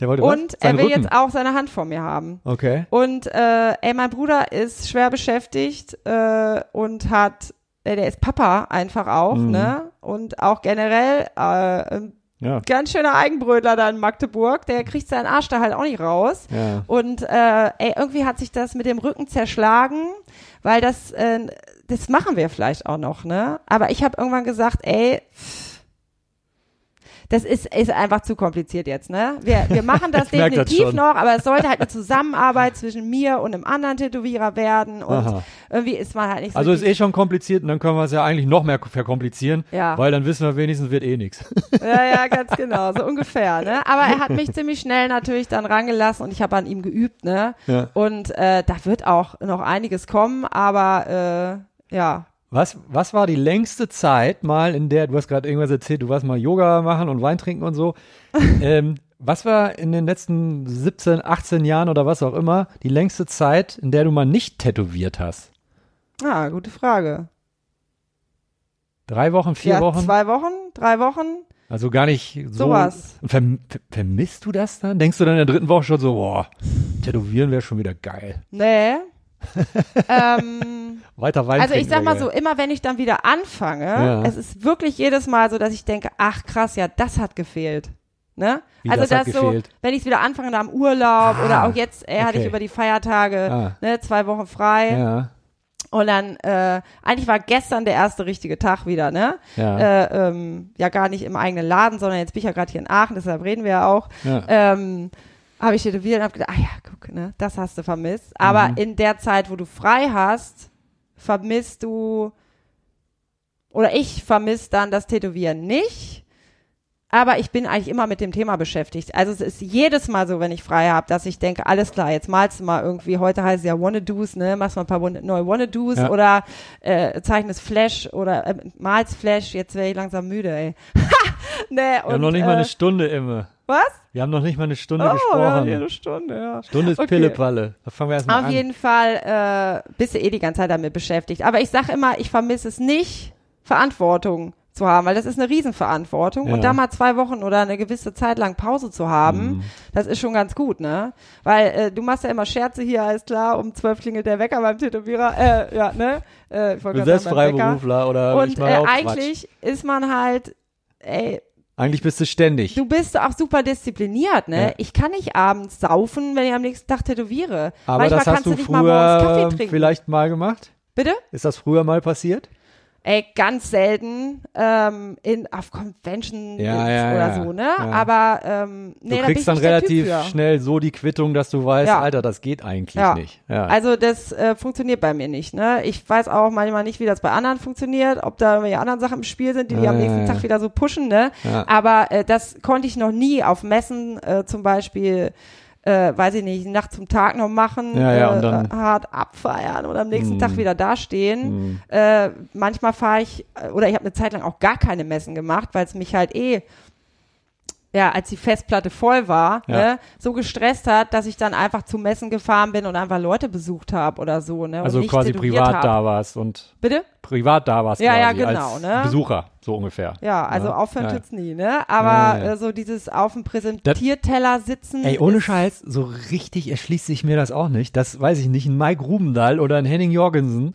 Der wollte und er will Rücken. jetzt auch seine Hand von mir haben. Okay. Und äh, ey, mein Bruder ist schwer beschäftigt äh, und hat, äh, der ist Papa einfach auch, Mhm. ne? Und auch generell äh, ein Ja. ganz schöner Eigenbrötler da in Magdeburg, der kriegt seinen Arsch da halt auch nicht raus. Ja. Und äh, ey, irgendwie hat sich das mit dem Rücken zerschlagen, weil das, äh, das machen wir vielleicht auch noch, ne? Aber ich habe irgendwann gesagt, ey, pff, das ist, ist einfach zu kompliziert jetzt, ne? Wir, wir machen das das definitiv schon. noch, aber es sollte halt eine Zusammenarbeit zwischen mir und einem anderen Tätowierer werden und Aha. irgendwie ist man halt nicht so. Also ist eh schon kompliziert und dann können wir es ja eigentlich noch mehr verkomplizieren, Ja. weil dann wissen wir wenigstens, wird eh nichts. Ja, ja, ganz genau, so ungefähr, ne? Aber er hat mich ziemlich schnell natürlich dann rangelassen und ich habe an ihm geübt, ne? Ja. Und äh, da wird auch noch einiges kommen, aber äh, ja, Was, was war die längste Zeit mal, in der, du hast gerade irgendwas erzählt, du warst mal Yoga machen und Wein trinken und so. ähm, was war in den letzten 17, 18 Jahren oder was auch immer die längste Zeit, in der du mal nicht tätowiert hast? ah, gute Frage. Drei Wochen, vier ja, Wochen? zwei Wochen, drei Wochen, Also gar nicht so. Sowas. Verm ver vermisst du das dann? Denkst du dann in der dritten Woche schon so, boah, tätowieren wäre schon wieder geil. nee. ähm, Weiter Wein Also ich sag mal so, immer wenn ich dann wieder anfange, Ja. es ist wirklich jedes Mal so, dass ich denke, ach krass, ja, das hat gefehlt. Ne? Wie, also das hat so, gefehlt? wenn ich es wieder anfange nach dem Urlaub Ah, oder auch jetzt, äh, hatte ich okay. über die Feiertage Ah. ne, zwei Wochen frei Ja, und dann, äh, eigentlich war gestern der erste richtige Tag wieder, ne? ja, Äh, ähm, ja gar nicht im eigenen Laden, sondern jetzt bin ich ja gerade hier in Aachen, deshalb reden wir ja auch. ja. Ähm, habe ich tätowiert und habe gedacht, ah ja, guck, ne, das hast du vermisst. Aber Mhm. in der Zeit, wo du frei hast, vermisst du oder ich vermisse dann das Tätowieren nicht. Aber ich bin eigentlich immer mit dem Thema beschäftigt. Also es ist jedes Mal so, wenn ich frei habe, dass ich denke, alles klar, jetzt malst du mal irgendwie, heute heißt es ja Wanna-Dos, ne, machst mal ein paar neue Wanna-Dos Ja. oder äh, zeichnest Flash oder äh, malst Flash, jetzt wäre ich langsam müde, ey. nee, Wir und, haben noch nicht äh, mal eine Stunde immer. Was? Wir haben noch nicht mal eine Stunde Oh, ja, gesprochen. hier eine Stunde, ja. Stunde ist Okay. Pillepalle. Da fangen wir erstmal Auf an. jeden Fall äh, bist du eh die ganze Zeit damit beschäftigt. Aber ich sage immer, ich vermisse es nicht, Verantwortung zu haben, weil das ist eine Riesenverantwortung. Ja. Und da mal zwei Wochen oder eine gewisse Zeit lang Pause zu haben, Mhm. das ist schon ganz gut, ne? Weil äh, du machst ja immer Scherze hier, alles klar, um zwölf klingelt der Wecker beim Tätowierer, äh, ja, ne? Äh, ich beim Bäcker. Freiberufler oder ich Und mache äh, auch Quatsch. eigentlich ist man halt, ey, Eigentlich bist du ständig. Du bist auch super diszipliniert, ne? Ja. Ich kann nicht abends saufen, wenn ich am nächsten Tag tätowiere. Aber Manchmal das hast kannst du du nicht mal morgens Kaffee trinken. vielleicht mal gemacht? Bitte? Ist das früher mal passiert? Ey, ganz selten ähm, in auf Conventions Ja, ja, oder ja. so, ne? Aber ähm, nee, Du kriegst dann relativ schnell so die Quittung, dass du weißt. Alter, das geht eigentlich nicht. Ja. Also das äh, funktioniert bei mir nicht, ne? Ich weiß auch manchmal nicht, wie das bei anderen funktioniert, ob da irgendwelche anderen Sachen im Spiel sind, die die am nächsten. Tag wieder so pushen, ne? Aber äh, das konnte ich noch nie auf Messen äh, zum Beispiel, äh, weiß ich nicht, Nacht zum Tag noch machen, Ja, ja, äh, und dann- hart abfeiern und am nächsten Mm. Tag wieder dastehen. Mm. Äh, manchmal fahre ich, äh, oder ich habe eine Zeit lang auch gar keine Messen gemacht, weil es mich halt eh ja, als die Festplatte voll war, Ja. ne, so gestresst hat, dass ich dann einfach zu Messen gefahren bin und einfach Leute besucht habe oder so, ne? Also quasi privat hab. da warst und Bitte? privat da warst Ja, ja, quasi genau, als ne? Besucher, so ungefähr. Ja, also Ja. aufhören Ja. tut's nie, ne? Aber Ja, ja, ja. Äh, so dieses auf dem Präsentierteller sitzen. Ey, ohne Scheiß, so richtig erschließt sich mir das auch nicht. Das weiß ich nicht. Ein Mike Rubendahl oder ein Henning Jorgensen,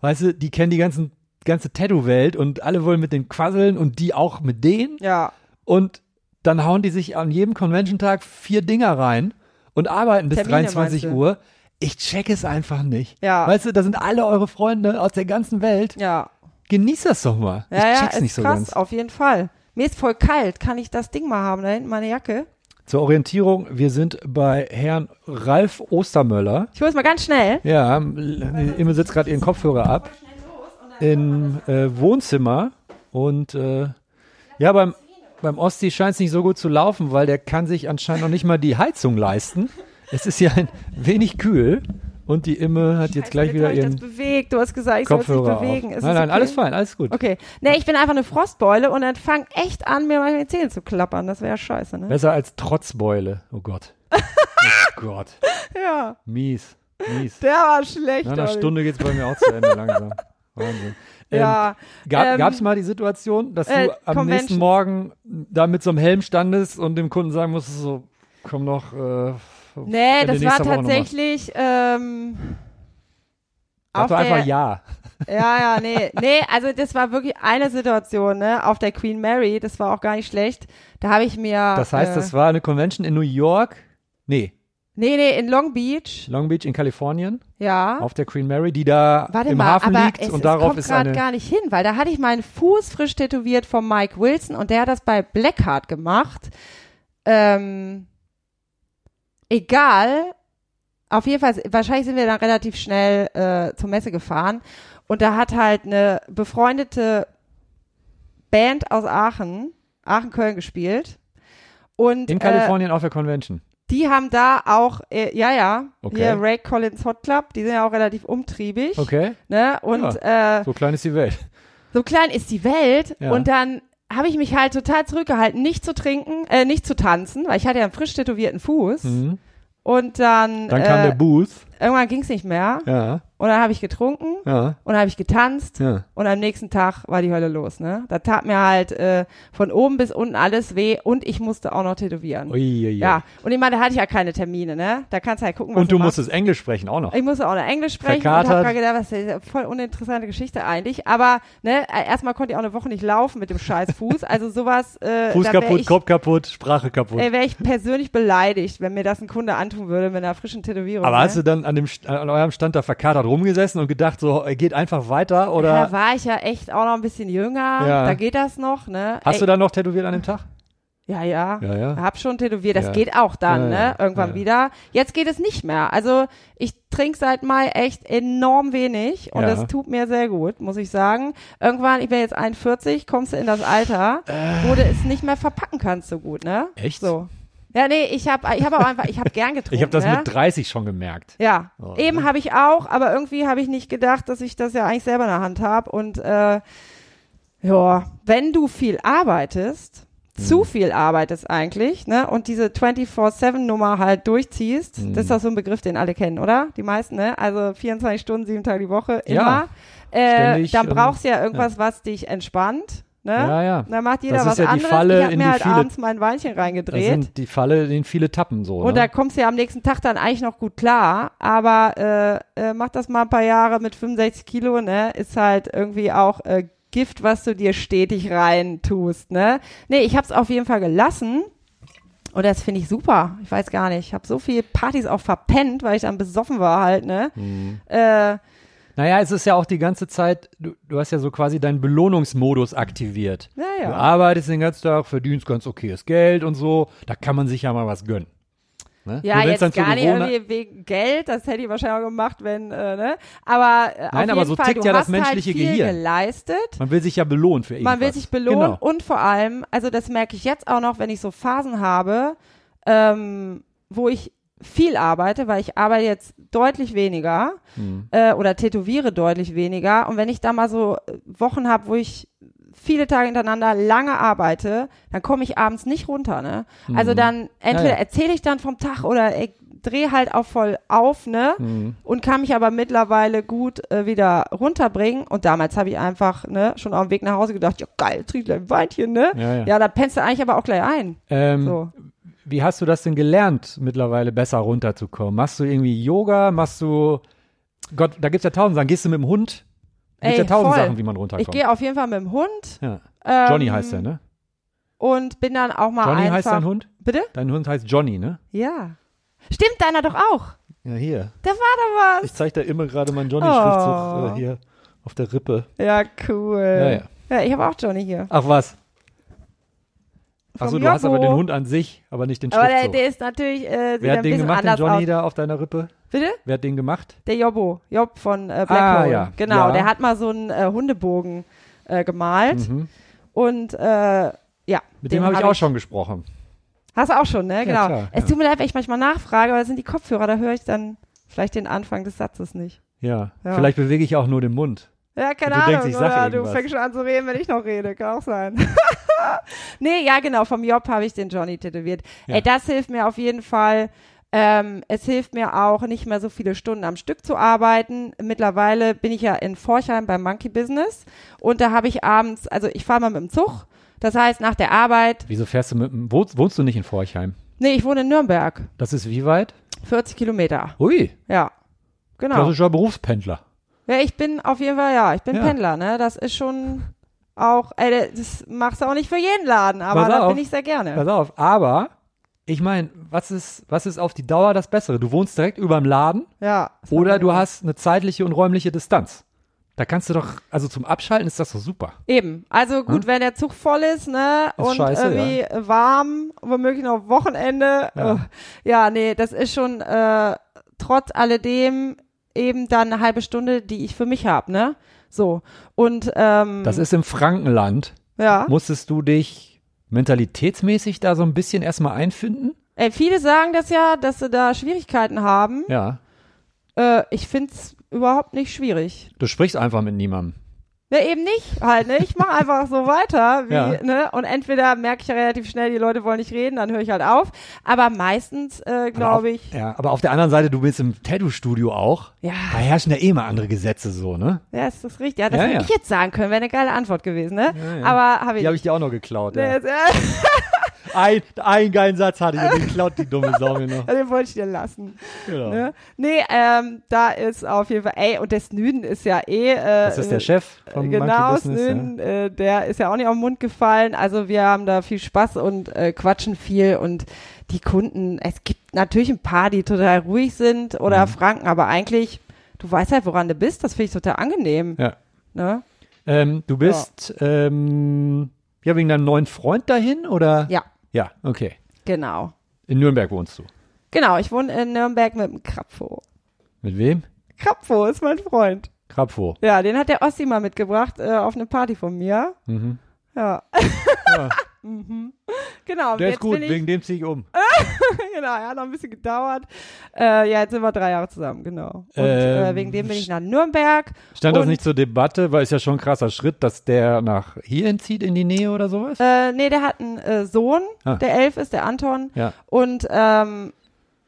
weißt du, die kennen die ganzen, ganze Tattoo-Welt und alle wollen mit denen quasseln und die auch mit denen. Ja, Und dann hauen die sich an jedem Convention-Tag vier Dinger rein und arbeiten bis Termine, 23 meinst du? Uhr. Ich check es einfach nicht. Ja. Weißt du, da sind alle eure Freunde aus der ganzen Welt. ja. Genieß das doch mal. Ja, ich ja, check's ist nicht so krass, ganz. auf jeden Fall. Mir ist voll kalt. Kann ich das Ding mal haben? Da hinten meine Jacke. Zur Orientierung, wir sind bei Herrn Ralf Ostermöller. Ich hol's mal ganz schnell. Ja, Imme setzt gerade ihren Kopfhörer ab im äh, Wohnzimmer und äh, ja, beim, beim Osti scheint es nicht so gut zu laufen, weil der kann sich anscheinend noch nicht mal die Heizung leisten. Es ist ja ein wenig kühl und die Imme hat jetzt gleich wieder ich das ihren bewegt. Du hast gesagt, ich soll es nicht bewegen. Nein, Ist nein, okay? alles fein, alles gut. Okay. Nee, ich bin einfach eine Frostbeule und dann fang echt an, mir meine Zähne zu klappern. Das wäre ja scheiße, ne? Besser als Trotzbeule. Oh Gott. Oh Gott. Ja. Mies. Mies. Der war schlecht. Nach einer. Stunde geht es bei mir auch zu Ende langsam. Wahnsinn. Ähm, Ja. Gab ähm, gab's mal die Situation, dass äh, du am Convention. nächsten Morgen da mit so einem Helm standest und dem Kunden sagen musstest, so, komm noch. Äh, Nee, das war tatsächlich ähm, Sag doch einfach ja. Ja, ja, nee, nee, also das war wirklich eine Situation, ne, auf der Queen Mary, das war auch gar nicht schlecht. Da habe ich mir Das heißt, äh, das war eine Convention in New York. Nee, Nee, nee, in Long Beach. Long Beach in Kalifornien, Ja. auf der Queen Mary, die da Warte im mal, Hafen liegt es, und es darauf kommt ist gerade eine. gar nicht hin, weil da hatte ich meinen Fuß frisch tätowiert von Mike Wilson und der hat das bei Blackheart gemacht. Ähm, egal. Auf jeden Fall, wahrscheinlich sind wir dann relativ schnell äh, zur Messe gefahren und da hat halt eine befreundete Band aus Aachen, Aachen-Köln gespielt. Und In äh, Kalifornien auf der Convention. Die haben da auch, äh, ja, ja, Okay. hier Ray Collins Hot Club, die sind ja auch relativ umtriebig. Okay, Ne? Und äh, so klein ist die Welt. so klein ist die Welt. Ja. Und dann habe ich mich halt total zurückgehalten, nicht zu trinken, äh, nicht zu tanzen, weil ich hatte ja einen frisch tätowierten Fuß. Mhm. Und dann, Dann kam äh, der Booth. Irgendwann ging's nicht mehr. Ja, Und dann habe ich getrunken ja, und dann habe ich getanzt. ja. Und am nächsten Tag war die Hölle los, ne? Da tat mir halt äh, von oben bis unten alles weh und ich musste auch noch tätowieren. Ui, ui, ui. Ja, und ich meine, da hatte ich ja keine Termine, ne? Da kannst du halt gucken, was Und du machst. musstest Englisch sprechen auch noch. Ich musste auch noch Englisch sprechen und Verkatert. hab gerade gedacht, was ist das voll uninteressante Geschichte eigentlich. Aber ne, äh, erstmal konnte ich auch eine Woche nicht laufen mit dem scheiß Fuß. Also sowas, äh, Fuß wäre kaputt, ich, Kopf kaputt, Sprache kaputt. äh, wär ich persönlich beleidigt, wenn mir das ein Kunde antun würde mit einer frischen Tätowierung. Aber ne? hast du dann an, dem, an eurem Stand da verkatert rumgesessen und gedacht, so, geht einfach weiter? Oder da war ich ja echt auch noch ein bisschen jünger. Ja. Da geht das noch, ne? hast Ey, du dann noch tätowiert an dem Tag? Ja, ja. Ja, ja. Hab schon tätowiert. Das Ja. geht auch dann, Ja, ne? Irgendwann wieder. Jetzt geht es nicht mehr. Also ich trinke seit Mai echt enorm wenig und das tut mir sehr gut, muss ich sagen. Irgendwann, ich bin jetzt 41, kommst du in das Alter, wo du es nicht mehr verpacken kannst so gut, ne? Äh. Echt? So. Ja, nee, ich habe ich hab auch einfach, ich habe gern getrunken. Ich habe das ne? mit 30 schon gemerkt. Ja, Oh, eben ne? habe ich auch, aber irgendwie habe ich nicht gedacht, dass ich das ja eigentlich selber in der Hand habe. Und äh, ja, wenn du viel arbeitest, Hm. zu viel arbeitest eigentlich, ne, und diese 24-7-Nummer halt durchziehst, Hm. das ist doch so ein Begriff, den alle kennen, oder? Die meisten, ne? Also 24 Stunden, sieben Tage die Woche, immer. Ja, äh, ständig, dann ähm, brauchst du ja irgendwas, was dich entspannt, ne? Ja, ja. Dann macht jeder Das ist was ja die anderes. Falle, ich habe in mir die halt viele- abends mein Weinchen Das reingedreht. sind die Falle, den viele tappen so. Und ne? da kommst du ja am nächsten Tag dann eigentlich noch gut klar. Aber äh, äh, mach das mal ein paar Jahre mit 65 Kilo, ne? Ist halt irgendwie auch äh, Gift, was du dir stetig rein tust, ne? Nee, ich hab's auf jeden Fall gelassen. Und das finde ich super. Ich weiß gar nicht. Ich habe so viele Partys auch verpennt, weil ich dann besoffen war halt, ne? Mhm. Äh, Naja, es ist ja auch die ganze Zeit, du, du hast ja so quasi deinen Belohnungsmodus aktiviert. Ja, Du arbeitest den ganzen Tag, verdienst ganz okayes Geld und so. Da kann man sich ja mal was gönnen. Ne? Ja, jetzt dann gar nicht irgendwie wegen Geld, das hätte ich wahrscheinlich auch gemacht, wenn, äh, ne? Aber äh, auf Nein, aber jeden so Fall, tickt ja das hast menschliche halt Gehirn. geleistet. Man will sich ja belohnen für irgendwas. Man will sich belohnen Genau. und vor allem, also das merke ich jetzt auch noch, wenn ich so Phasen habe, ähm, wo ich viel arbeite, weil ich arbeite jetzt deutlich weniger Hm. äh, oder tätowiere deutlich weniger. Und wenn ich da mal so äh, Wochen habe, wo ich viele Tage hintereinander lange arbeite, dann komme ich abends nicht runter, ne? Also dann entweder Mhm. Ja, ja. erzähle ich dann vom Tag oder ich drehe halt auch voll auf, ne? Mhm. Und kann mich aber mittlerweile gut äh, wieder runterbringen. Und damals habe ich einfach, ne, schon auf dem Weg nach Hause gedacht, ja geil, ich gleich ein Weinchen, ne? Ja, ja. Ja, da pennst du eigentlich aber auch gleich ein. Ähm, So. Wie hast du das denn gelernt, mittlerweile besser runterzukommen? Machst du irgendwie Yoga? Machst du, Gott, da gibt's ja tausend Sachen. Gehst du mit dem Hund? Da Ey, ja tausend voll. Sachen, wie man runterkommt. Ich gehe auf jeden Fall mit dem Hund. ja. Ähm, Johnny heißt er, ne? Und bin dann auch mal Johnny einfach. heißt dein Hund? Bitte? Dein Hund heißt Johnny, ne? Ja. Stimmt, deiner doch auch. Ja, hier. Da war doch was. Ich zeig dir immer gerade meinen Oh. Johnny-Schriftzug äh, hier auf der Rippe. Ja, cool. Ja, ja. Ja, ich habe auch Johnny hier. Ach was. Achso, du hast aber den Hund an sich, aber nicht den Aber der, Schriftzug. der ist natürlich äh, Wer hat den gemacht, den Johnny aus. da auf deiner Rippe? Bitte? Wer hat den gemacht? Der Jobbo. Job von äh, Black Ah, Hole. ja. Genau, Ja. der hat mal so einen äh, Hundebogen äh, gemalt. Mhm. Und äh, ja. Mit dem habe ich hab auch schon gesprochen. Hast du auch schon, ne? Genau. klar, es ja. tut mir leid, wenn ich manchmal nachfrage, aber das sind die Kopfhörer, da höre ich dann vielleicht den Anfang des Satzes nicht. Ja. Ja. Vielleicht bewege ich auch nur den Mund. Ja, keine Du Ahnung. denkst, oder du fängst schon an zu reden, wenn ich noch rede. Kann auch sein. nee, ja, genau. Vom Job habe ich den Johnny tätowiert. Ja. Ey, das hilft mir auf jeden Fall. Ähm, es hilft mir auch, nicht mehr so viele Stunden am Stück zu arbeiten. Mittlerweile bin ich ja in Forchheim beim Monkey Business und da habe ich abends, also ich fahre mal mit dem Zug. Das heißt, nach der Arbeit, Wieso fährst du mit dem, wohnst, wohnst du nicht in Forchheim? nee, ich wohne in Nürnberg. Das ist wie weit? 40 Kilometer. Ui, Ja. Genau. klassischer Berufspendler. Ja, ich bin auf jeden Fall, ja, ich bin Ja. Pendler, ne? Das ist schon auch, ey, das machst du auch nicht für jeden Laden, aber da bin ich sehr gerne. Pass auf, aber ich meine, was ist, was ist auf die Dauer das Bessere? Du wohnst direkt über dem Laden Ja. oder du hast eine zeitliche und räumliche Distanz. Da kannst du doch, also zum Abschalten ist das doch super. Eben. Also gut, Hm? wenn der Zug voll ist, ne? Ist und scheiße, irgendwie warm, womöglich noch Wochenende. Ja. Oh. ja, nee, das ist schon äh, trotz alledem eben dann eine halbe Stunde, die ich für mich habe, ne? So. Und ähm, Das ist im Frankenland. ja. Musstest du dich mentalitätsmäßig da so ein bisschen erstmal einfinden? Ey, viele sagen das ja, dass sie da Schwierigkeiten haben. Ja. Äh, ich find's überhaupt nicht schwierig. Du sprichst einfach mit niemandem. Ne, eben nicht halt, ne? Ich mache einfach so weiter, wie, Ja. ne? Und entweder merke ich ja relativ schnell, die Leute wollen nicht reden, dann höre ich halt auf. Aber meistens, äh, glaube ich, Ja, aber auf der anderen Seite, du bist im Tattoo-Studio auch. ja, Da herrschen ja eh mal andere Gesetze so, ne? ja, ist das richtig. Ja, das Ja, hätte ja. ich jetzt sagen können, wäre eine geile Antwort gewesen, ne? Aber habe ich Die habe ich dir auch noch geklaut. Nee, Ja. äh, Ein, einen geilen Satz hatte ich den klaut die dumme Sau mir noch. den wollte ich dir lassen. Genau. Ne? Nee, ähm, da ist auf jeden Fall, ey, und der Snüden ist ja eh, äh, Das ist der Chef vom genau, Monkey Business. Snüden, äh, der ist ja auch nicht auf den Mund gefallen. Also wir haben da viel Spaß und äh, quatschen viel und die Kunden, es gibt natürlich ein paar, die total ruhig sind oder Mhm. Franken, aber eigentlich, du weißt halt, woran du bist, das finde ich total angenehm. Ja. Ne? Ähm, du bist ähm, ja wegen deinem neuen Freund dahin oder? Ja, Ja, okay. genau. In Nürnberg wohnst du. Genau, ich wohne in Nürnberg mit dem Krapfo. Mit wem? Krapfo ist mein Freund. Krapfo. Ja, den hat der Ossi mal mitgebracht äh, auf eine Party von mir. Mhm. Ja. Ja. mhm. Genau. Der ist gut, ich, wegen dem ziehe ich um. genau, ja, hat noch ein bisschen gedauert. Äh, ja, jetzt sind wir drei Jahre zusammen, genau. Und äh, Ähm, wegen dem bin ich nach Nürnberg. Stand das nicht zur Debatte, weil es ja schon ein krasser Schritt, dass der nach hierhin zieht in die Nähe oder sowas? Äh, nee, der hat einen äh, Sohn, Ah. der elf ist, der Anton. Ja. Und ähm,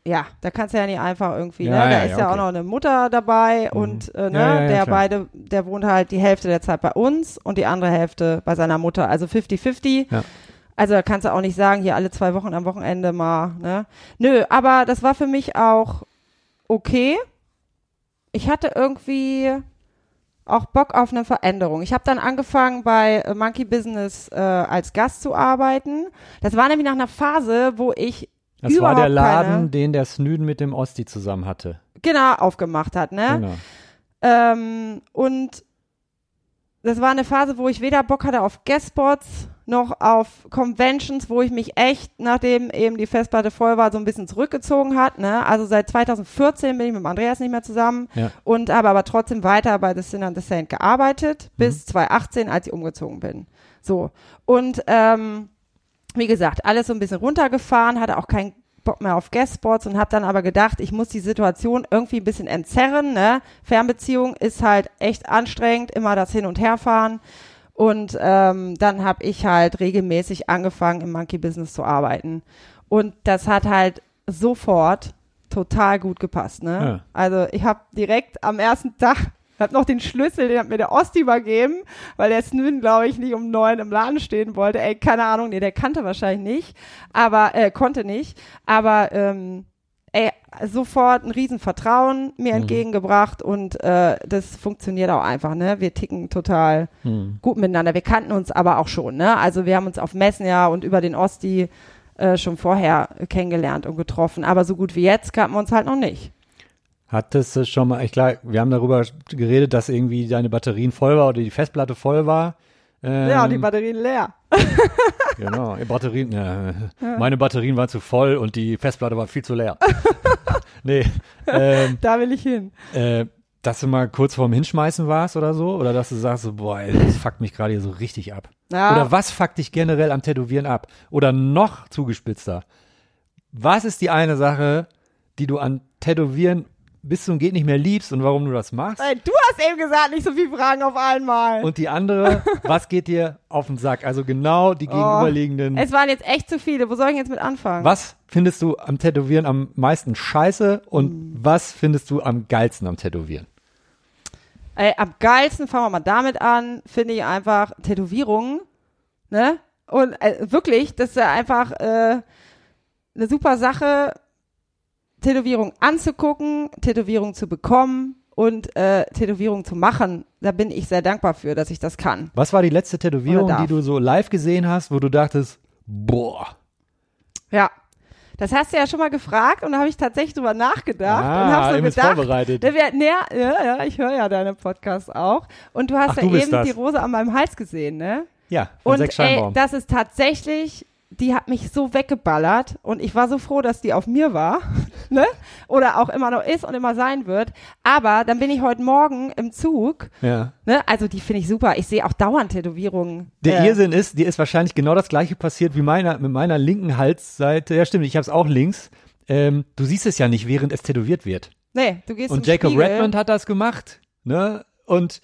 ja, da kannst du ja nicht einfach irgendwie, Ja, ne? Da ja, ist ja, ja auch okay. noch eine Mutter dabei Mhm. und äh, ne, ja, der klar. beide, der wohnt halt die Hälfte der Zeit bei uns und die andere Hälfte bei seiner Mutter, also 50-50. Also da kannst du auch nicht sagen, hier alle zwei Wochen am Wochenende mal, ne? Nö, aber das war für mich auch okay. Ich hatte irgendwie auch Bock auf eine Veränderung. Ich habe dann angefangen bei äh, Monkey Business äh, als Gast zu arbeiten. Das war nämlich nach einer Phase, wo ich Das war der Laden, den der Snüden mit dem Osti zusammen hatte. genau aufgemacht hat, ne? Genau. Ähm, und das war eine Phase, wo ich weder Bock hatte auf Guestspots noch auf Conventions, wo ich mich echt, nachdem eben die Festplatte voll war, so ein bisschen zurückgezogen hat. Ne? Also seit 2014 bin ich mit Andreas nicht mehr zusammen Ja. und habe aber trotzdem weiter bei The Sin and the Saint gearbeitet, bis 2018, als ich umgezogen bin. So. Und ähm, wie gesagt, alles so ein bisschen runtergefahren, hatte auch keinen Bock mehr auf Guestspots und habe dann aber gedacht, ich muss die Situation irgendwie ein bisschen entzerren. Ne? Fernbeziehung ist halt echt anstrengend, immer das Hin- und Herfahren. Und ähm, dann habe ich halt regelmäßig angefangen, im Monkey Business zu arbeiten. Und das hat halt sofort total gut gepasst. Ne? Ja. Also ich habe direkt am ersten Tag, hab noch den Schlüssel, den hat mir der Osti übergeben, weil der Snüden, glaube ich, nicht um neun im Laden stehen wollte. Ey, keine Ahnung, nee, der kannte wahrscheinlich nicht, aber äh, konnte nicht. Aber ähm, ey, sofort ein Riesenvertrauen mir Mhm. entgegengebracht und äh, das funktioniert auch einfach, ne? Wir ticken total Hm. gut miteinander. Wir kannten uns aber auch schon, ne? Also wir haben uns auf Messen ja und über den Osti äh, schon vorher kennengelernt und getroffen, aber so gut wie jetzt kannten wir uns halt noch nicht. Hattest du schon mal, ich klar, wir haben darüber geredet, dass irgendwie deine Batterien voll war oder die Festplatte voll war. Ähm, ja, und die Batterien leer. Genau, Batterien, ja, meine Batterien waren zu voll und die Festplatte war viel zu leer. nee, ähm, Da will ich hin. äh, dass du mal kurz vorm Hinschmeißen warst oder so, oder dass du sagst, so, boah, ey, das fuckt mich gerade hier so richtig ab. Ja, Oder was fuckt dich generell am Tätowieren ab? Oder noch zugespitzter, was ist die eine Sache, die du an Tätowieren bis zum geht nicht mehr liebst und warum du das machst? Ey, du hast eben gesagt, nicht so viele Fragen auf einmal. Und die andere, was geht dir auf den Sack? Also genau die gegenüberliegenden. es waren jetzt echt zu viele. Wo soll ich jetzt mit anfangen? Was findest du am Tätowieren am meisten scheiße und Hm. was findest du am geilsten am Tätowieren? Ey, am geilsten fangen wir mal damit an, finde ich einfach Tätowierungen, ne? Und äh, wirklich, das ist ja einfach äh, eine super Sache, Tätowierung anzugucken, Tätowierung zu bekommen und äh, Tätowierung zu machen. Da bin ich sehr dankbar für, dass ich das kann. Was war die letzte Tätowierung, die du so live gesehen hast, wo du dachtest, boah, Ja. Das hast du ja schon mal gefragt und da habe ich tatsächlich drüber nachgedacht Ah, und habe so gedacht, vorbereitet. Wir, ne, ja, ja, ich höre ja deine Podcasts auch. Und du hast Ach, ja du eben das. die Rose an meinem Hals gesehen, ne? Ja, von Und sechs ey, das ist tatsächlich, die hat mich so weggeballert und ich war so froh, dass die auf mir war, ne? Oder auch immer noch ist und immer sein wird. Aber dann bin ich heute Morgen im Zug, ja. ne? Also die finde ich super. Ich sehe auch dauernd Tätowierungen. Der äh, Irrsinn ist, dir ist wahrscheinlich genau das gleiche passiert wie meiner, mit meiner linken Halsseite. Ja, stimmt, ich habe es auch links. Ähm, du siehst es ja nicht, während es tätowiert wird. Nee, du gehst Und Jacob Spiegel. Redmond hat das gemacht, ne? Und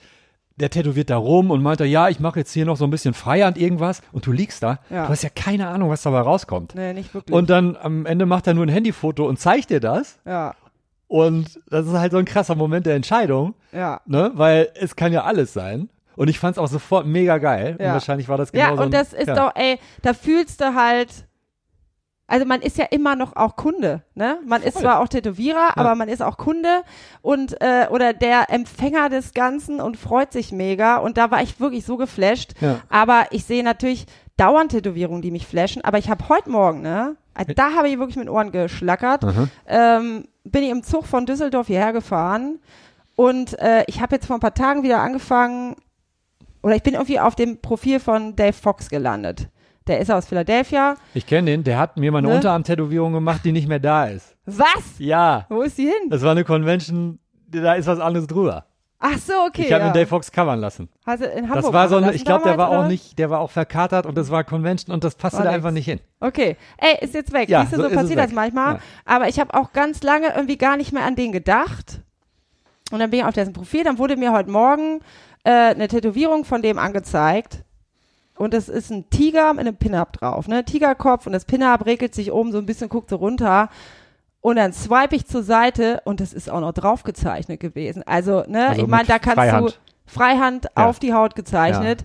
der tätowiert da rum und meinte, ja, ich mache jetzt hier noch so ein bisschen Freihand irgendwas und du liegst da. Ja. Du hast ja keine Ahnung, was dabei rauskommt. Nee, nicht wirklich. Und dann am Ende macht er nur ein Handyfoto und zeigt dir das. ja, Und das ist halt so ein krasser Moment der Entscheidung, ja. ne? Weil es kann ja alles sein. Und ich fand es auch sofort mega geil. Und Ja. wahrscheinlich war das genau Ja, so und ein, das ist ja. doch, ey, da fühlst du halt, also man ist ja immer noch auch Kunde, ne? Man ist Voll. zwar auch Tätowierer, aber man ist auch Kunde und äh, oder der Empfänger des Ganzen und freut sich mega. Und da war ich wirklich so geflasht. Ja. Aber ich sehe natürlich dauernd Tätowierungen, die mich flashen. Aber ich habe heute Morgen, ne? äh, Da habe ich wirklich mit Ohren geschlackert. Ähm, bin ich im Zug von Düsseldorf hierher gefahren und äh, ich habe jetzt vor ein paar Tagen wieder angefangen, oder ich bin irgendwie auf dem Profil von Dave Fox gelandet. Der ist aus Philadelphia. Ich kenne den, der hat mir mal eine Ne? Unterarm-Tätowierung gemacht, die nicht mehr da ist. Was? Ja, Wo ist die hin? das war eine Convention, da ist was anderes drüber. Ach so, okay. ich habe ja. ihn Dave Fox covern lassen. Hast du in Hamburg Das war so lassen ich glaube, der war auch nicht, der war auch verkatert und das war Convention und das passte da einfach nicht hin. Okay. Ey, ist jetzt weg. Ja, Siehst du, so so, passiert das manchmal. Ja. Aber ich habe auch ganz lange irgendwie gar nicht mehr an den gedacht. Und dann bin ich auf dessen Profil. Dann wurde mir heute Morgen äh, eine Tätowierung von dem angezeigt. Und das ist ein Tiger mit einem Pin-Up drauf. Ne? Tigerkopf und das Pin-Up regelt sich oben so ein bisschen, guckt so runter. Und dann swipe ich zur Seite und das ist auch noch draufgezeichnet gewesen. Also, ne, Also ich meine, da kannst Freihand. du Freihand Ja. auf die Haut gezeichnet.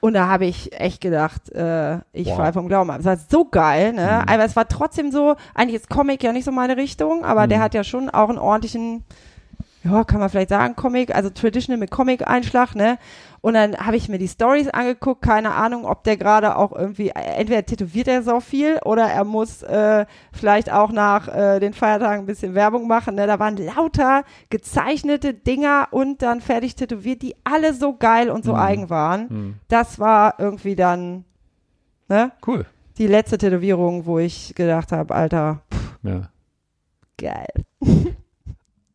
Und da habe ich echt gedacht, äh, ich fall vom Glauben ab. Es war so geil, ne? Mhm. Aber es war trotzdem so, eigentlich ist Comic ja nicht so meine Richtung, aber Mhm. der hat ja schon auch einen ordentlichen, ja, kann man vielleicht sagen, Comic, also Traditional mit Comic-Einschlag, ne? Und dann habe ich mir die Stories angeguckt, keine Ahnung, ob der gerade auch irgendwie, entweder tätowiert er so viel oder er muss äh, vielleicht auch nach äh, den Feiertagen ein bisschen Werbung machen. Ne? Da waren lauter gezeichnete Dinger und dann fertig tätowiert, die alle so geil und so Mhm. eigen waren. Hm. Das war irgendwie dann, ne? Cool. Die letzte Tätowierung, wo ich gedacht habe, Alter, Ja. geil.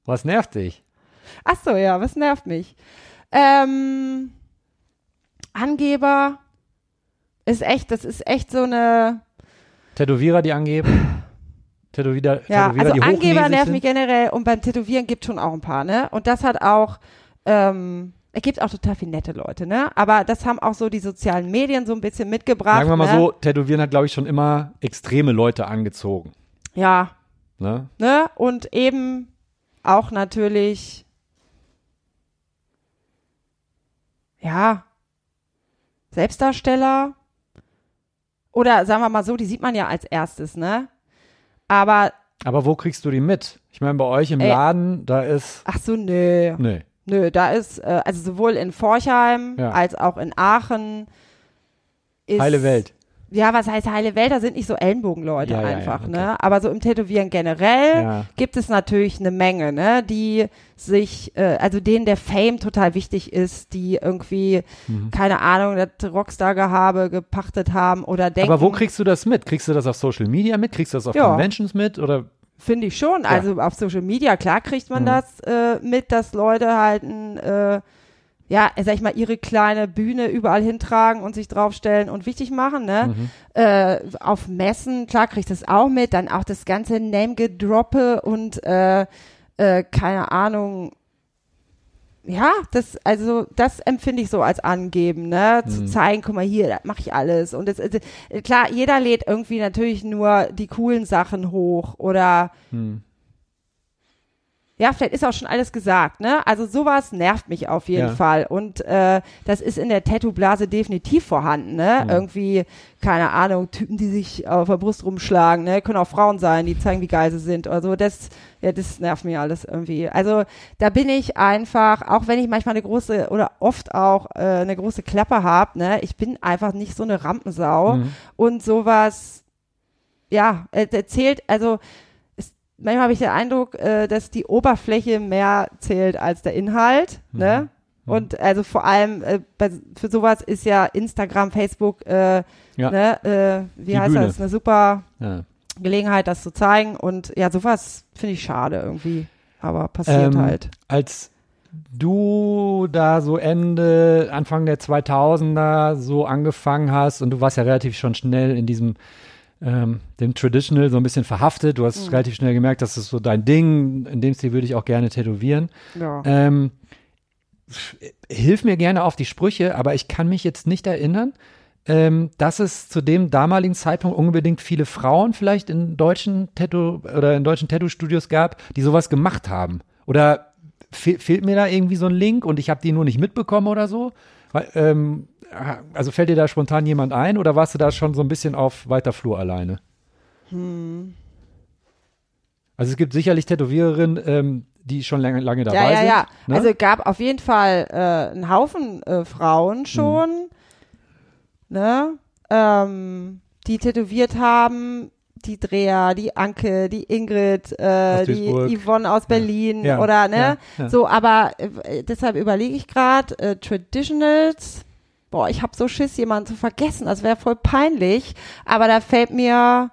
Was nervt dich? Ach so, ja, was nervt mich? Ähm, Angeber ist echt, das ist echt so eine, Tätowierer, die angeben? Tätowierer, ja, Tätowierer, also die Angeber nervt mich generell und beim Tätowieren gibt schon auch ein paar, ne? Und das hat auch, ähm, es gibt auch total viele nette Leute, ne? Aber das haben auch so die sozialen Medien so ein bisschen mitgebracht. Sagen wir mal ne? so, Tätowieren hat, glaube ich, schon immer extreme Leute angezogen. Ja, Ne? ne? Und eben auch natürlich, ja, Selbstdarsteller. Oder sagen wir mal so, die sieht man ja als erstes, ne? Aber, Aber wo kriegst du die mit? Ich meine, bei euch im Ey. Laden, da ist. ach so, nö. Nee. Nö, da ist, äh, also sowohl in Forchheim Ja. als auch in Aachen ist. Heile Welt. Ja, was heißt heile Welt? Da sind nicht so Ellenbogenleute Ja, ja, ja, einfach, okay. ne? Aber so im Tätowieren generell gibt es natürlich eine Menge, ne? Die sich, äh, also denen der Fame total wichtig ist, die irgendwie, Mhm. keine Ahnung, das Rockstar-Gehabe gepachtet haben oder denken. Aber wo kriegst du das mit? Kriegst du das auf Social Media mit? Kriegst du das auf. Conventions mit? Oder Finde ich schon. Ja. Also auf Social Media, klar kriegt man Mhm. das äh, mit, dass Leute halt ein, äh, ja, sag ich mal, ihre kleine Bühne überall hintragen und sich draufstellen und wichtig machen, ne? Mhm. Äh, auf Messen, klar kriegt das auch mit, dann auch das ganze Name-Gedroppe und äh, äh, keine Ahnung. Ja, das, also, das empfinde ich so als angeben, ne? Zu Mhm. zeigen, guck mal hier, das mache ich alles. Und das, äh, klar, jeder lädt irgendwie natürlich nur die coolen Sachen hoch oder hm. Ja, vielleicht ist auch schon alles gesagt, ne? Also sowas nervt mich auf jeden Ja. Fall. Und äh, das ist in der Tattoo-Blase definitiv vorhanden, ne? Mhm. Irgendwie, keine Ahnung, Typen, die sich auf der Brust rumschlagen, ne? Können auch Frauen sein, die zeigen, wie geil sie sind oder so. Das, ja, das nervt mich alles irgendwie. Also da bin ich einfach, auch wenn ich manchmal eine große oder oft auch äh, eine große Klappe habe, ne? Ich bin einfach nicht so eine Rampensau Mhm. und sowas ja, er erzählt, also manchmal habe ich den Eindruck, äh, dass die Oberfläche mehr zählt als der Inhalt, Mhm. ne? Und also vor allem äh, bei, für sowas ist ja Instagram, Facebook, äh, Ja. ne, äh, wie Die heißt Bühne. das, eine super Ja. Gelegenheit, das zu zeigen. Und ja, sowas finde ich schade irgendwie. Aber passiert Ähm, halt. Als du da so Ende, Anfang der 2000er so angefangen hast und du warst ja relativ schon schnell in diesem ähm, dem Traditional so ein bisschen verhaftet. Du hast Mhm. relativ schnell gemerkt, das ist so dein Ding. In dem Stil würde ich auch gerne tätowieren. Ja. Ähm, hilf mir gerne auf die Sprüche, aber ich kann mich jetzt nicht erinnern, ähm, dass es zu dem damaligen Zeitpunkt unbedingt viele Frauen vielleicht in deutschen Tattoo oder in deutschen Tattoo-Studios gab, die sowas gemacht haben. Oder fe fehlt mir da irgendwie so ein Link und ich habe die nur nicht mitbekommen oder so? Weil, ähm, also fällt dir da spontan jemand ein oder warst du da schon so ein bisschen auf weiter Flur alleine? Also es gibt sicherlich Tätowiererinnen, ähm, die schon lange, lange dabei ja, ja, sind. ja. ne? Also gab auf jeden Fall äh, einen Haufen äh, Frauen schon, ne, ähm, die tätowiert haben. Die Dreher, die Anke, die Ingrid, äh, die. Yvonne aus Berlin Ja, oder ne? ja, ja. So, aber äh, deshalb überlege ich gerade, äh, Traditionals, boah, ich habe so Schiss, jemanden zu vergessen. Das wäre voll peinlich. Aber da fällt mir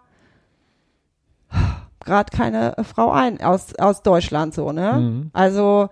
gerade keine äh, Frau ein aus, aus Deutschland so, ne? Mhm. Also,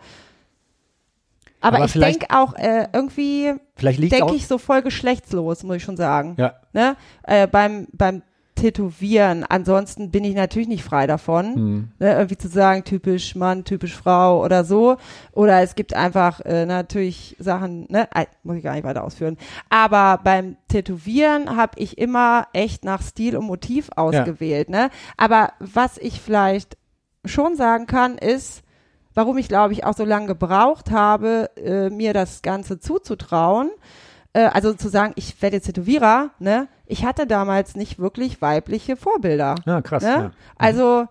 aber, Aber ich denke auch äh, irgendwie, denke ich so voll geschlechtslos, muss ich schon sagen. Ja. Ne? Äh, beim, beim Tätowieren. Ansonsten bin ich natürlich nicht frei davon, Hm. ne, irgendwie zu sagen, typisch Mann, typisch Frau oder so. Oder es gibt einfach äh, natürlich Sachen, ne, äh, muss ich gar nicht weiter ausführen. Aber beim Tätowieren habe ich immer echt nach Stil und Motiv ausgewählt. Ne? Aber was ich vielleicht schon sagen kann, ist, warum ich glaube ich auch so lange gebraucht habe, äh, mir das Ganze zuzutrauen. Äh, also zu sagen, ich werde jetzt Tätowierer, ne? Ich hatte damals nicht wirklich weibliche Vorbilder. Ja, krass. Ne? Ja. Also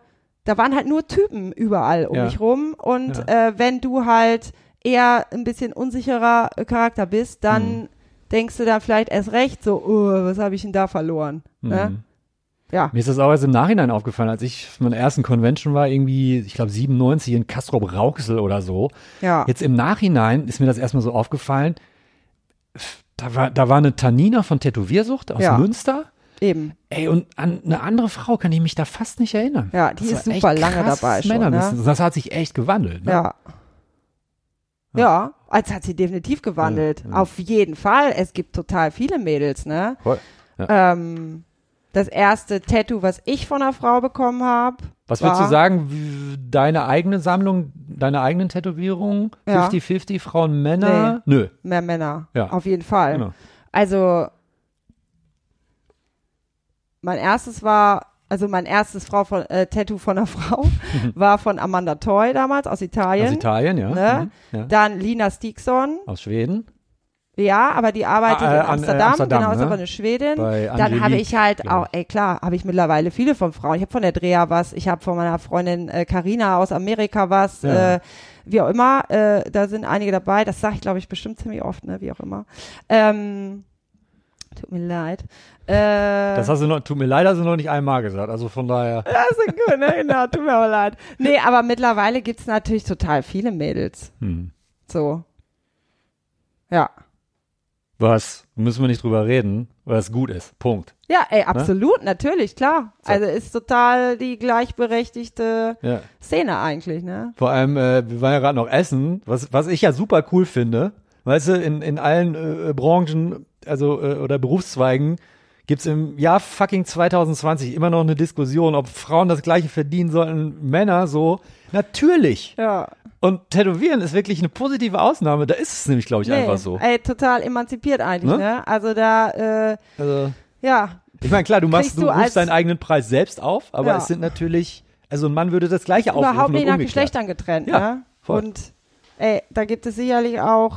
da waren halt nur Typen überall um Ja. mich rum und äh, wenn du halt eher ein bisschen unsicherer äh, Charakter bist, dann Mhm. denkst du dann vielleicht erst recht so, oh, was habe ich denn da verloren? Ne? Mhm. Ja. Mir ist das auch erst im Nachhinein aufgefallen, als ich auf meiner ersten Convention war, irgendwie, ich glaube 97 in Kastrop Rauxel oder so. Ja. Jetzt im Nachhinein ist mir das erstmal so aufgefallen. Da war, da war eine Tanina von Tätowiersucht aus Ja. Münster. Eben. Ey, und an eine andere Frau kann ich mich da fast nicht erinnern. Ja, die Das ist super lange dabei schon. Ne? Das hat sich echt gewandelt. Ne? Ja. Ja, als hat sie definitiv gewandelt. Auf jeden Fall. Es gibt total viele Mädels, ne? Voll. Ähm, das erste Tattoo, was ich von einer Frau bekommen habe. Was würdest du sagen, wie- deine eigene Sammlung, deine eigenen Tätowierungen? Ja. 50-50 Frauen, Männer? Nö. Mehr Männer. Ja. Auf jeden Fall. Genau. Also, mein erstes war, also mein erstes Frau von, äh, Tattoo von einer Frau war von Amanda Toy damals aus Italien. Aus Italien, ja. Ne? Mhm. ja. Dann Lina Stiegson. Aus Schweden. Ja, aber die arbeitet Ah, äh, in an, äh, Amsterdam, Amsterdam, genau, ist ne? aber eine Schwedin. Bei Dann habe ich halt glaub auch, ey klar, habe ich mittlerweile viele von Frauen. Ich habe von der Dreher was, ich habe von meiner Freundin äh, Carina aus Amerika was, Ja. äh, wie auch immer. Äh, da sind einige dabei. Das sage ich, glaube ich, bestimmt ziemlich oft, ne, wie auch immer. Ähm, tut mir leid. Äh, Das hast du noch, tut mir leid, hast du noch nicht einmal gesagt. Also von daher. das ist gut, ne? Genau, tut mir aber leid. Nee, aber mittlerweile gibt's natürlich total viele Mädels. Hm. So. Ja. Was? Müssen wir nicht drüber reden, es gut ist. Punkt. Ja, ey, absolut, natürlich, klar. So. Also ist total die gleichberechtigte Ja. Szene eigentlich, ne? Vor allem, äh, wir waren ja gerade noch essen, was, was ich ja super cool finde. Weißt du, in, in allen äh, Branchen, also äh, oder Berufszweigen, gibt's im Jahr fucking 2020 immer noch eine Diskussion, ob Frauen das gleiche verdienen sollten, Männer so. Natürlich. Ja. Und Tätowieren ist wirklich eine positive Ausnahme. Da ist es nämlich, glaube ich, Nee, einfach so. Ey, total emanzipiert eigentlich, Ne? ne? Also da, äh, Also, ja, ich meine, klar, du machst, du, du rufst deinen eigenen Preis selbst auf, aber Ja. es sind natürlich, also ein Mann würde das gleiche aufrufen überhaupt nicht nach. Geschlechtern getrennt, Ja, ne? voll. Und ey, da gibt es sicherlich auch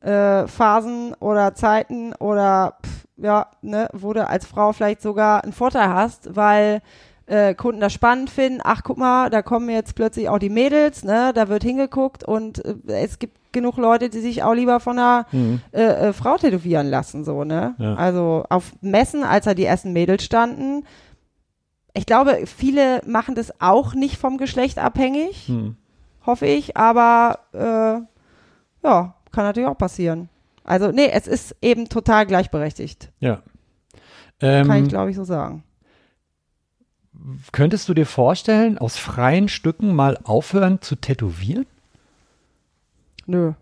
äh, Phasen oder Zeiten oder pff, ja, ne, wo du als Frau vielleicht sogar einen Vorteil hast, weil äh, Kunden das spannend finden. Ach, guck mal, da kommen jetzt plötzlich auch die Mädels, ne? Da wird hingeguckt und äh, es gibt genug Leute, die sich auch lieber von einer Mhm. äh, äh, Frau tätowieren lassen, so, ne? Ja. Also auf Messen, als da die ersten Mädels standen, ich glaube, viele machen das auch nicht vom Geschlecht abhängig, Hm. hoffe ich, aber äh, ja, kann natürlich auch passieren. Also, nee, es ist eben total gleichberechtigt. Ja. Kann Ähm, ich, glaube ich, so sagen. könntest du dir vorstellen, aus freien Stücken mal aufhören zu tätowieren? Nö.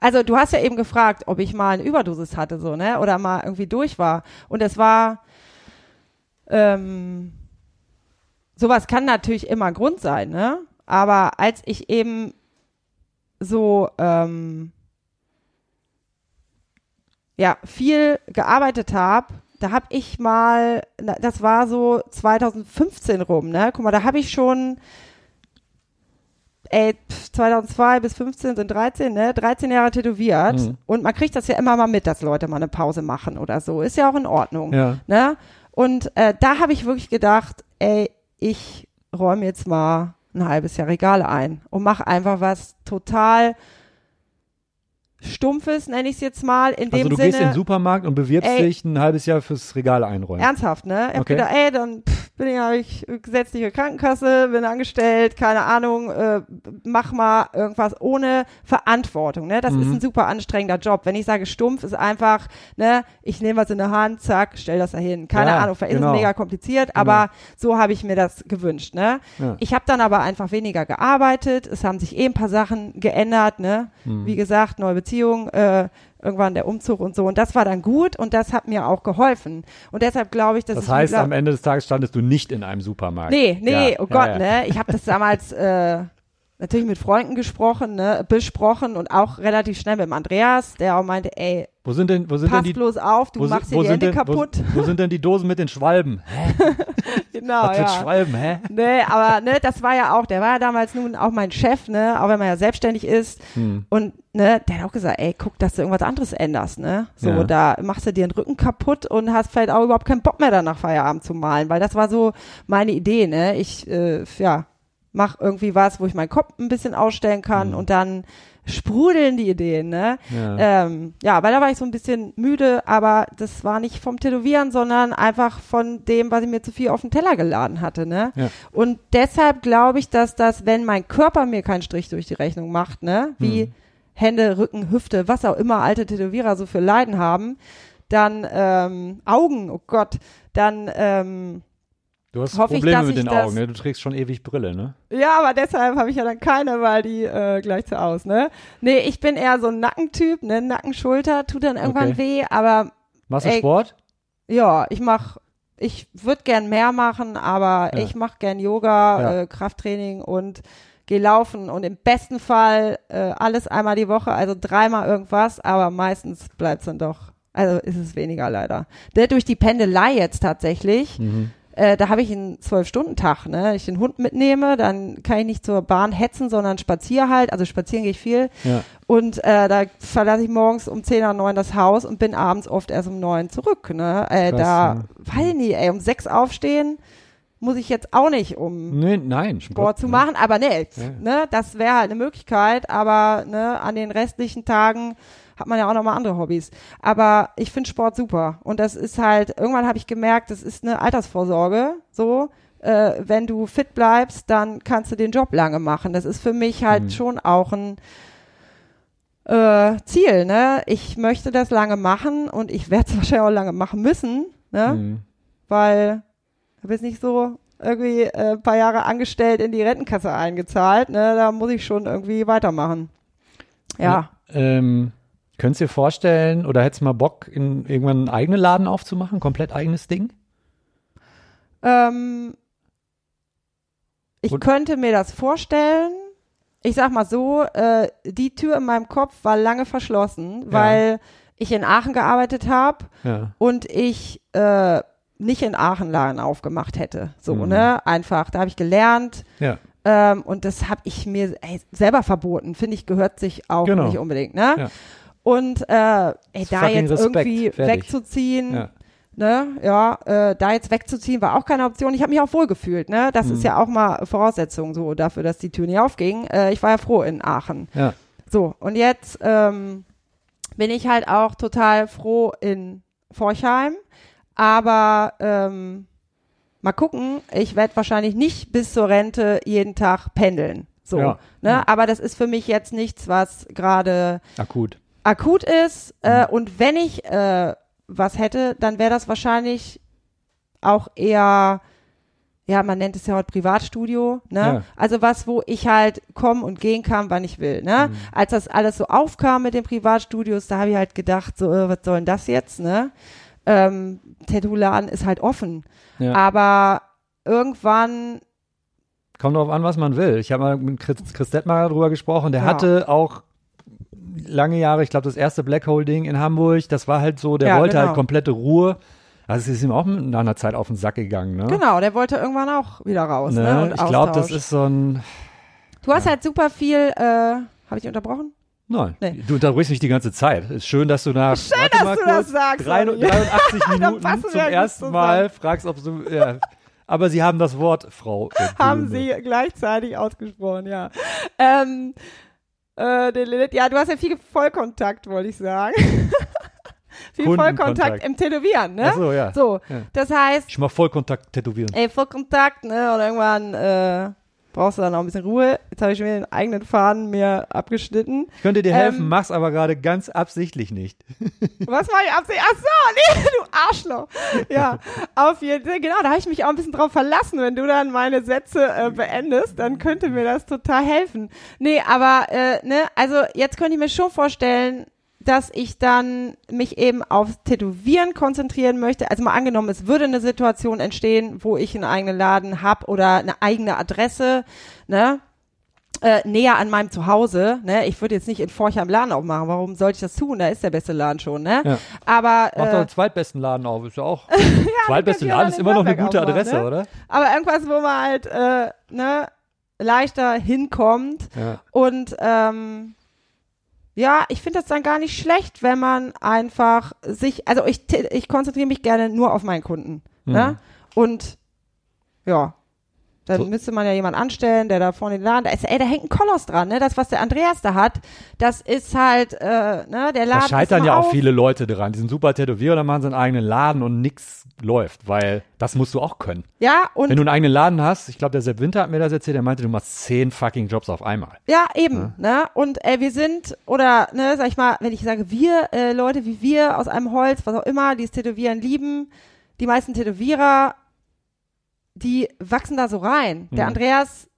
Also du hast ja eben gefragt, ob ich mal eine Überdosis hatte, so, ne? Oder mal irgendwie durch war. Und es war, ähm, sowas kann natürlich immer Grund sein, ne? Aber als ich eben so, ähm, ja, viel gearbeitet habe, da habe ich mal, das war so 2015 rum, ne? Guck mal, da habe ich schon ey, pf, 2002 bis 15 sind 13, ne? 13 Jahre tätowiert. Mhm. Und man kriegt das ja immer mal mit, dass Leute mal eine Pause machen oder so. Ist ja auch in Ordnung. Ja. Ne? Und äh, da habe ich wirklich gedacht, ey, ich räume jetzt mal ein halbes Jahr Regale ein und mache einfach was total Stumpfes, nenne ich es jetzt mal, in Also dem du Sinne. gehst in den Supermarkt und bewirbst Ey. dich ein halbes Jahr fürs Regal einräumen. Ernsthaft, ne? Ich hab Okay. gedacht, ey, dann pff, bin ich ja ich gesetzliche Krankenkasse, bin angestellt, keine Ahnung, äh, mach mal irgendwas ohne Verantwortung, ne? Das ist Mhm. ein super anstrengender Job. Wenn ich sage stumpf, ist einfach, ne, ich nehme was in der Hand, zack, stell das dahin. Keine Ja, Ahnung, genau. ist es mega kompliziert, aber so habe ich mir das gewünscht, ne? Ja. Ich habe dann aber einfach weniger gearbeitet, es haben sich eh ein paar Sachen geändert, ne? Mhm. Wie gesagt, neue Beziehung, äh, irgendwann der Umzug und so. Und das war dann gut und das hat mir auch geholfen. Und deshalb glaube ich, dass Das es heißt, am Ende des Tages standest du nicht in einem Supermarkt. Nee, nee, Ja, oh ja, Gott, ja. ne? Ich habe das damals äh, natürlich mit Freunden gesprochen, ne, besprochen und auch relativ schnell mit dem Andreas, der auch meinte, ey, Wo sind denn, wo sind denn pass die, bloß auf, du wo, machst wo dir die Hände denn, wo, kaputt. wo sind denn die Dosen mit den Schwalben? Hä? genau, Was ja. Schwalben, hä? Nee, aber ne, das war ja auch, der war ja damals nun auch mein Chef, ne, auch wenn man ja selbstständig ist. Hm. Und ne, der hat auch gesagt, ey, guck, dass du irgendwas anderes änderst, ne? So, Ja. da machst du dir den Rücken kaputt und hast vielleicht auch überhaupt keinen Bock mehr dann nach Feierabend zu malen, weil das war so meine Idee, ne? Ich, äh, ja, mach irgendwie was, wo ich meinen Kopf ein bisschen ausstellen kann Mhm. und dann sprudeln die Ideen, ne? Ja. Ähm, ja, weil da war ich so ein bisschen müde, aber das war nicht vom Tätowieren, sondern einfach von dem, was ich mir zu viel auf den Teller geladen hatte, ne? Ja. Und deshalb glaube ich, dass das, wenn mein Körper mir keinen Strich durch die Rechnung macht, ne, wie Hm. Hände, Rücken, Hüfte, was auch immer alte Tätowierer so für Leiden haben, dann ähm, Augen, oh Gott, dann ähm, Du hast hoffe ich, Probleme dass mit ich den Augen, ne? Du trägst schon ewig Brille, ne? ja, aber deshalb habe ich ja dann keine, weil die äh, gleich zu aus, ne? Nee, ich bin eher so ein Nackentyp, ne? Nacken, Schulter, tut dann irgendwann Okay. weh, aber Machst du Ey, Sport? ja, ich mach, ich würde gern mehr machen, aber Ja. ich mache gern Yoga, Ja. äh, Krafttraining und gehe laufen und im besten Fall äh, alles einmal die Woche, also dreimal irgendwas, aber meistens bleibt's dann doch, also ist es weniger leider. Der durch die Pendelei jetzt tatsächlich, Mhm. Äh, da habe ich einen Zwölf-Stunden-Tag, ne? Ich den Hund mitnehme, dann kann ich nicht zur Bahn hetzen, sondern spazier halt, also spazieren gehe ich viel Ja. und äh, da verlasse ich morgens um 10 oder 9 das Haus und bin abends oft erst um 9 zurück. Ne? Äh, Krass, da, ja. weiß ich nicht, ey, um 6 aufstehen muss ich jetzt auch nicht, um Nee, nein. Sport zu machen. Aber ne, Ja. ne das wäre halt eine Möglichkeit. Aber ne, an den restlichen Tagen hat man ja auch nochmal andere Hobbys. Aber ich finde Sport super. Und das ist halt, irgendwann habe ich gemerkt, das ist eine Altersvorsorge. So, äh, wenn du fit bleibst, dann kannst du den Job lange machen. Das ist für mich halt Mhm. schon auch ein äh, Ziel, ne? Ich möchte das lange machen und ich werde es wahrscheinlich auch lange machen müssen, ne? Mhm. Weil ich habe jetzt nicht so irgendwie äh, ein paar Jahre angestellt in die Rentenkasse eingezahlt, ne? Da muss ich schon irgendwie weitermachen. Ja. Ähm, könntest du dir vorstellen, oder hättest du mal Bock, in, irgendwann einen eigenen Laden aufzumachen? Komplett eigenes Ding? Ähm, ich Und- könnte mir das vorstellen. Ich sag mal so, äh, die Tür in meinem Kopf war lange verschlossen, weil ich in Aachen gearbeitet habe Ja. und ich äh, nicht in Aachen Laden aufgemacht hätte. So, Mhm. ne? Einfach. Da habe ich gelernt Ja. ähm, und das habe ich mir ey, selber verboten. Finde ich, gehört sich auch Genau. nicht unbedingt, ne? Ja. Und äh, ey, da jetzt Respekt. irgendwie Fertig. wegzuziehen, Ja. ne, ja, äh, da jetzt wegzuziehen war auch keine Option. Ich habe mich auch wohl gefühlt, ne? Das Mhm. ist ja auch mal Voraussetzung so dafür, dass die Tür nicht aufging. Äh, ich war ja froh in Aachen. Ja. So, und jetzt ähm, bin ich halt auch total froh in Forchheim, aber ähm, mal gucken, ich werde wahrscheinlich nicht bis zur Rente jeden Tag pendeln. So, Ja. ne? Aber das ist für mich jetzt nichts, was gerade Akut. Akut ist. Äh, und wenn ich äh, was hätte, dann wäre das wahrscheinlich auch eher, ja, man nennt es ja heute Privatstudio, ne? Ja. Also was, wo ich halt kommen und gehen kann, wann ich will, ne? Mhm. Als das alles so aufkam mit den Privatstudios, da habe ich halt gedacht, so, äh, was soll denn das jetzt, ne? Ähm, Tattoo-Laden ist halt offen. Ja. Aber irgendwann, Kommt darauf an, was man will. Ich habe mal mit Chris, Chris Detmar darüber gesprochen. Der Ja. hatte auch lange Jahre, ich glaube, das erste Black Hole-Ding in Hamburg. Das war halt so, der Ja, wollte genau. halt komplette Ruhe. Also es ist ihm auch nach einer Zeit auf den Sack gegangen. Ne? genau, der wollte irgendwann auch wieder raus, ne? Ne? Und Ich glaube, das ist so ein. Du hast halt super viel, äh, habe ich unterbrochen? Nein, Nee. du unterbrichst mich die ganze Zeit. Ist schön, dass du nach Schön, dass mal du kurz, das sagst, drei- Olli. 83 Dann Minuten zum ja ersten. Mal fragst, ob du. Ja. Aber Sie haben das Wort, Frau. Haben sie gleichzeitig ausgesprochen, ja. Ähm, äh, ja, du hast ja viel Vollkontakt, wollte ich sagen. viel. Vollkontakt im Tätowieren, ne? Ach so, ja. So, Ja. das heißt, Ich mach Vollkontakt tätowieren. ey, Vollkontakt, ne? Und irgendwann äh, brauchst du dann auch ein bisschen Ruhe. Jetzt habe ich mir den eigenen Faden mir abgeschnitten. Ich könnte dir helfen, Ähm, mach's aber gerade ganz absichtlich nicht. Was war ich absichtlich? Ach so, nee, du Arschloch. Ja, auf jeden Fall. Genau, da habe ich mich auch ein bisschen drauf verlassen. Wenn du dann meine Sätze äh, beendest, dann könnte mir das total helfen. Nee, aber, äh, ne, also jetzt könnte ich mir schon vorstellen, dass ich dann mich eben aufs Tätowieren konzentrieren möchte. Also mal angenommen, es würde eine Situation entstehen, wo ich einen eigenen Laden hab oder eine eigene Adresse, ne? Äh, näher an meinem Zuhause, ne? Ich würde jetzt nicht in Forchheim Laden aufmachen. Warum sollte ich das tun? Da ist der beste Laden schon, ne? Ja. Aber Mach doch äh, den zweitbesten Laden auf, ist ja auch. könnt Zweitbeste Laden ist immer noch eine gute Adresse, ne? oder? aber irgendwas, wo man halt äh, ne leichter hinkommt Ja. und ähm, ja, ich finde das dann gar nicht schlecht, wenn man einfach sich, also ich, ich konzentriere mich gerne nur auf meinen Kunden, ne? Und ja, dann müsste man ja jemand anstellen, der da vorne den Laden, da ist, ey, da hängt ein Koloss dran, ne? Das, was der Andreas da hat, das ist halt, äh, ne, der Laden. Da scheitern ja auch auf. viele Leute dran. Die sind super Tätowierer, dann machen sie einen eigenen Laden und nix läuft, weil das musst du auch können. Ja, und Wenn du einen eigenen Laden hast, ich glaube, der Sepp Winter hat mir das erzählt, der meinte, du machst zehn fucking Jobs auf einmal. Ja, eben, ne? Und äh, wir sind, oder, ne, sag ich mal, wenn ich sage, wir, äh, Leute wie wir aus einem Holz, was auch immer, die das Tätowieren lieben, die meisten Tätowierer, die wachsen da so rein. Der Mhm. Andreas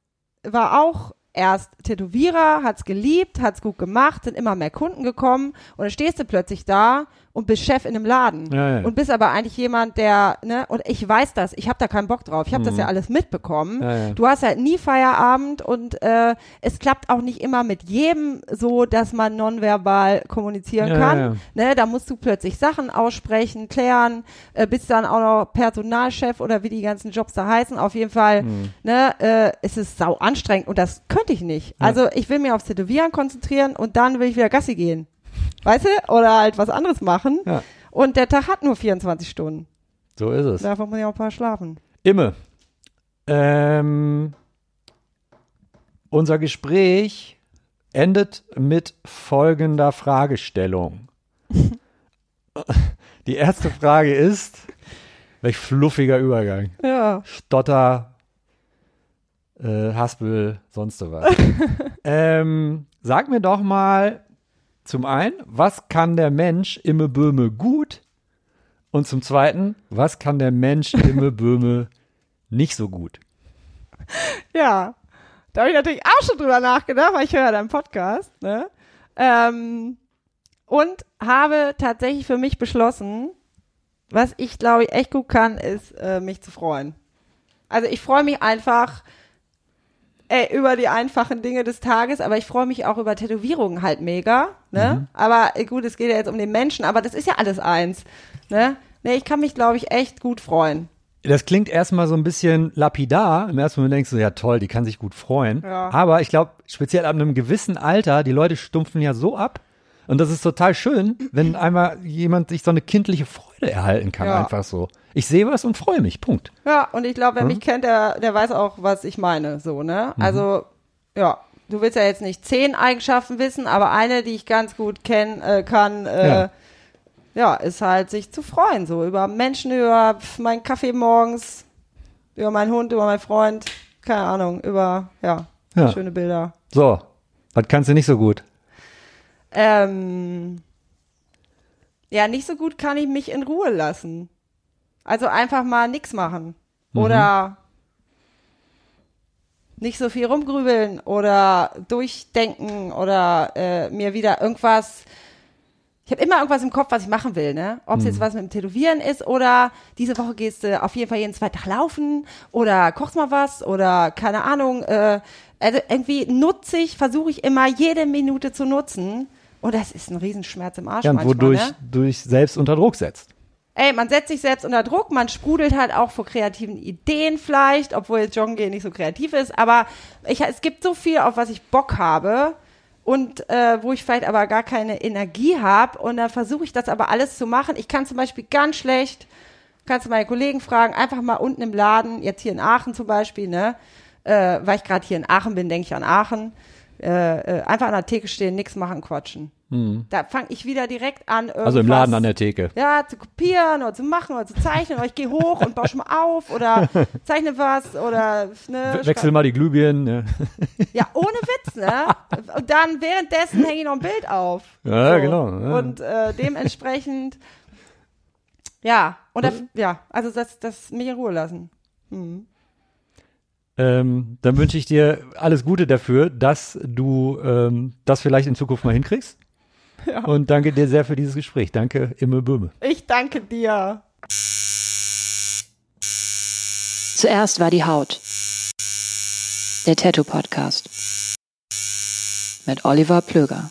war auch erst Tätowierer, hat's geliebt, hat's gut gemacht, sind immer mehr Kunden gekommen und dann stehst du plötzlich da und bist Chef in einem Laden Ja, ja. und bist aber eigentlich jemand, der, ne, und ich weiß das, ich habe da keinen Bock drauf, ich habe das Mhm. ja alles mitbekommen. Ja. Du hast halt nie Feierabend und äh, es klappt auch nicht immer mit jedem so, dass man nonverbal kommunizieren kann. Ne, da musst du plötzlich Sachen aussprechen, klären, äh, bist dann auch noch Personalchef oder wie die ganzen Jobs da heißen. Auf jeden Fall, Mhm. ne, äh, es ist sau anstrengend und das könnte ich nicht. Also ich will mich aufs Tätowieren konzentrieren und dann will ich wieder Gassi gehen. Weißt du? Oder halt was anderes machen. Ja. Und der Tag hat nur 24 Stunden. So ist es. Davon muss ich auch ein paar schlafen. Imme, ähm, unser Gespräch endet mit folgender Fragestellung. Die erste Frage ist, welch fluffiger Übergang. Ja. Stotter, äh, Haspel, sonst was. ähm, sag mir doch mal zum einen, was kann der Mensch Imme Böhme gut? Und zum zweiten, was kann der Mensch Imme Böhme nicht so gut? Ja, da habe ich natürlich auch schon drüber nachgedacht, weil ich höre deinen Podcast, ne? Ähm, und habe tatsächlich für mich beschlossen, was ich glaube ich echt gut kann, ist äh, mich zu freuen. Also ich freue mich einfach ey, über die einfachen Dinge des Tages, aber ich freue mich auch über Tätowierungen halt mega, ne? Aber äh, gut, es geht ja jetzt um den Menschen, aber das ist ja alles eins, ne? Ne, ich kann mich glaube ich echt gut freuen. Das klingt erstmal so ein bisschen lapidar. Im ersten Moment denkst du, ja toll, die kann sich gut freuen. Ja. Aber ich glaube, speziell ab einem gewissen Alter, die Leute stumpfen ja so ab. Und das ist total schön, wenn einmal jemand sich so eine kindliche Freude erhalten kann, Ja. einfach so. Ich sehe was und freue mich, Punkt. Ja, und ich glaube, wer mich kennt, der, der weiß auch, was ich meine, so, ne? Also, ja, du willst ja jetzt nicht zehn Eigenschaften wissen, aber eine, die ich ganz gut kennen äh, kann, äh, Ja. ja. ist halt sich zu freuen, so über Menschen, über meinen Kaffee morgens, über meinen Hund, über meinen Freund, keine Ahnung, über, ja, Ja. schöne Bilder. So, was kannst du nicht so gut? Ähm, ja, nicht so gut kann ich mich in Ruhe lassen. Also einfach mal nix machen. Oder nicht so viel rumgrübeln oder durchdenken oder äh, mir wieder irgendwas. Ich habe immer irgendwas im Kopf, was ich machen will, ne? Ob es jetzt was mit dem Tätowieren ist oder diese Woche gehst du auf jeden Fall jeden zweiten Tag laufen oder kochst mal was oder keine Ahnung. Äh, also irgendwie nutze ich, versuche ich immer jede Minute zu nutzen. Und das ist ein Riesenschmerz im Arsch Ja, und manchmal, wodurch ne? durch selbst unter Druck setzt. Ey, man setzt sich selbst unter Druck, man sprudelt halt auch vor kreativen Ideen vielleicht, obwohl jetzt Joggen gehen nicht so kreativ ist, aber ich, es gibt so viel, auf was ich Bock habe und äh, wo ich vielleicht aber gar keine Energie habe und dann versuche ich das aber alles zu machen. Ich kann zum Beispiel ganz schlecht, kannst du meine Kollegen fragen, einfach mal unten im Laden, jetzt hier in Aachen zum Beispiel, ne, äh, weil ich gerade hier in Aachen bin, denke ich an Aachen, äh, äh, einfach an der Theke stehen, nichts machen, quatschen. Da fange ich wieder direkt an, Mhm. Also im Laden an der Theke. ja, zu kopieren oder zu machen oder zu zeichnen oder ich gehe hoch und baue schon mal auf oder zeichne was oder ne, We- Wechsel mal die Glühbirnen. ne? ja, ohne Witz, ne? Und dann währenddessen hänge ich noch ein Bild auf. Ja, genau, ja. Und äh, dementsprechend, ja, und ja, also das, das mich in Ruhe lassen. Ähm, dann wünsche ich dir alles Gute dafür, dass du ähm, das vielleicht in Zukunft mal hinkriegst. Und danke dir sehr für dieses Gespräch. Danke, Imme Böhme. Ich danke dir. Zuerst war die Haut. Der Tattoo Podcast. Mit Oliver Plöger.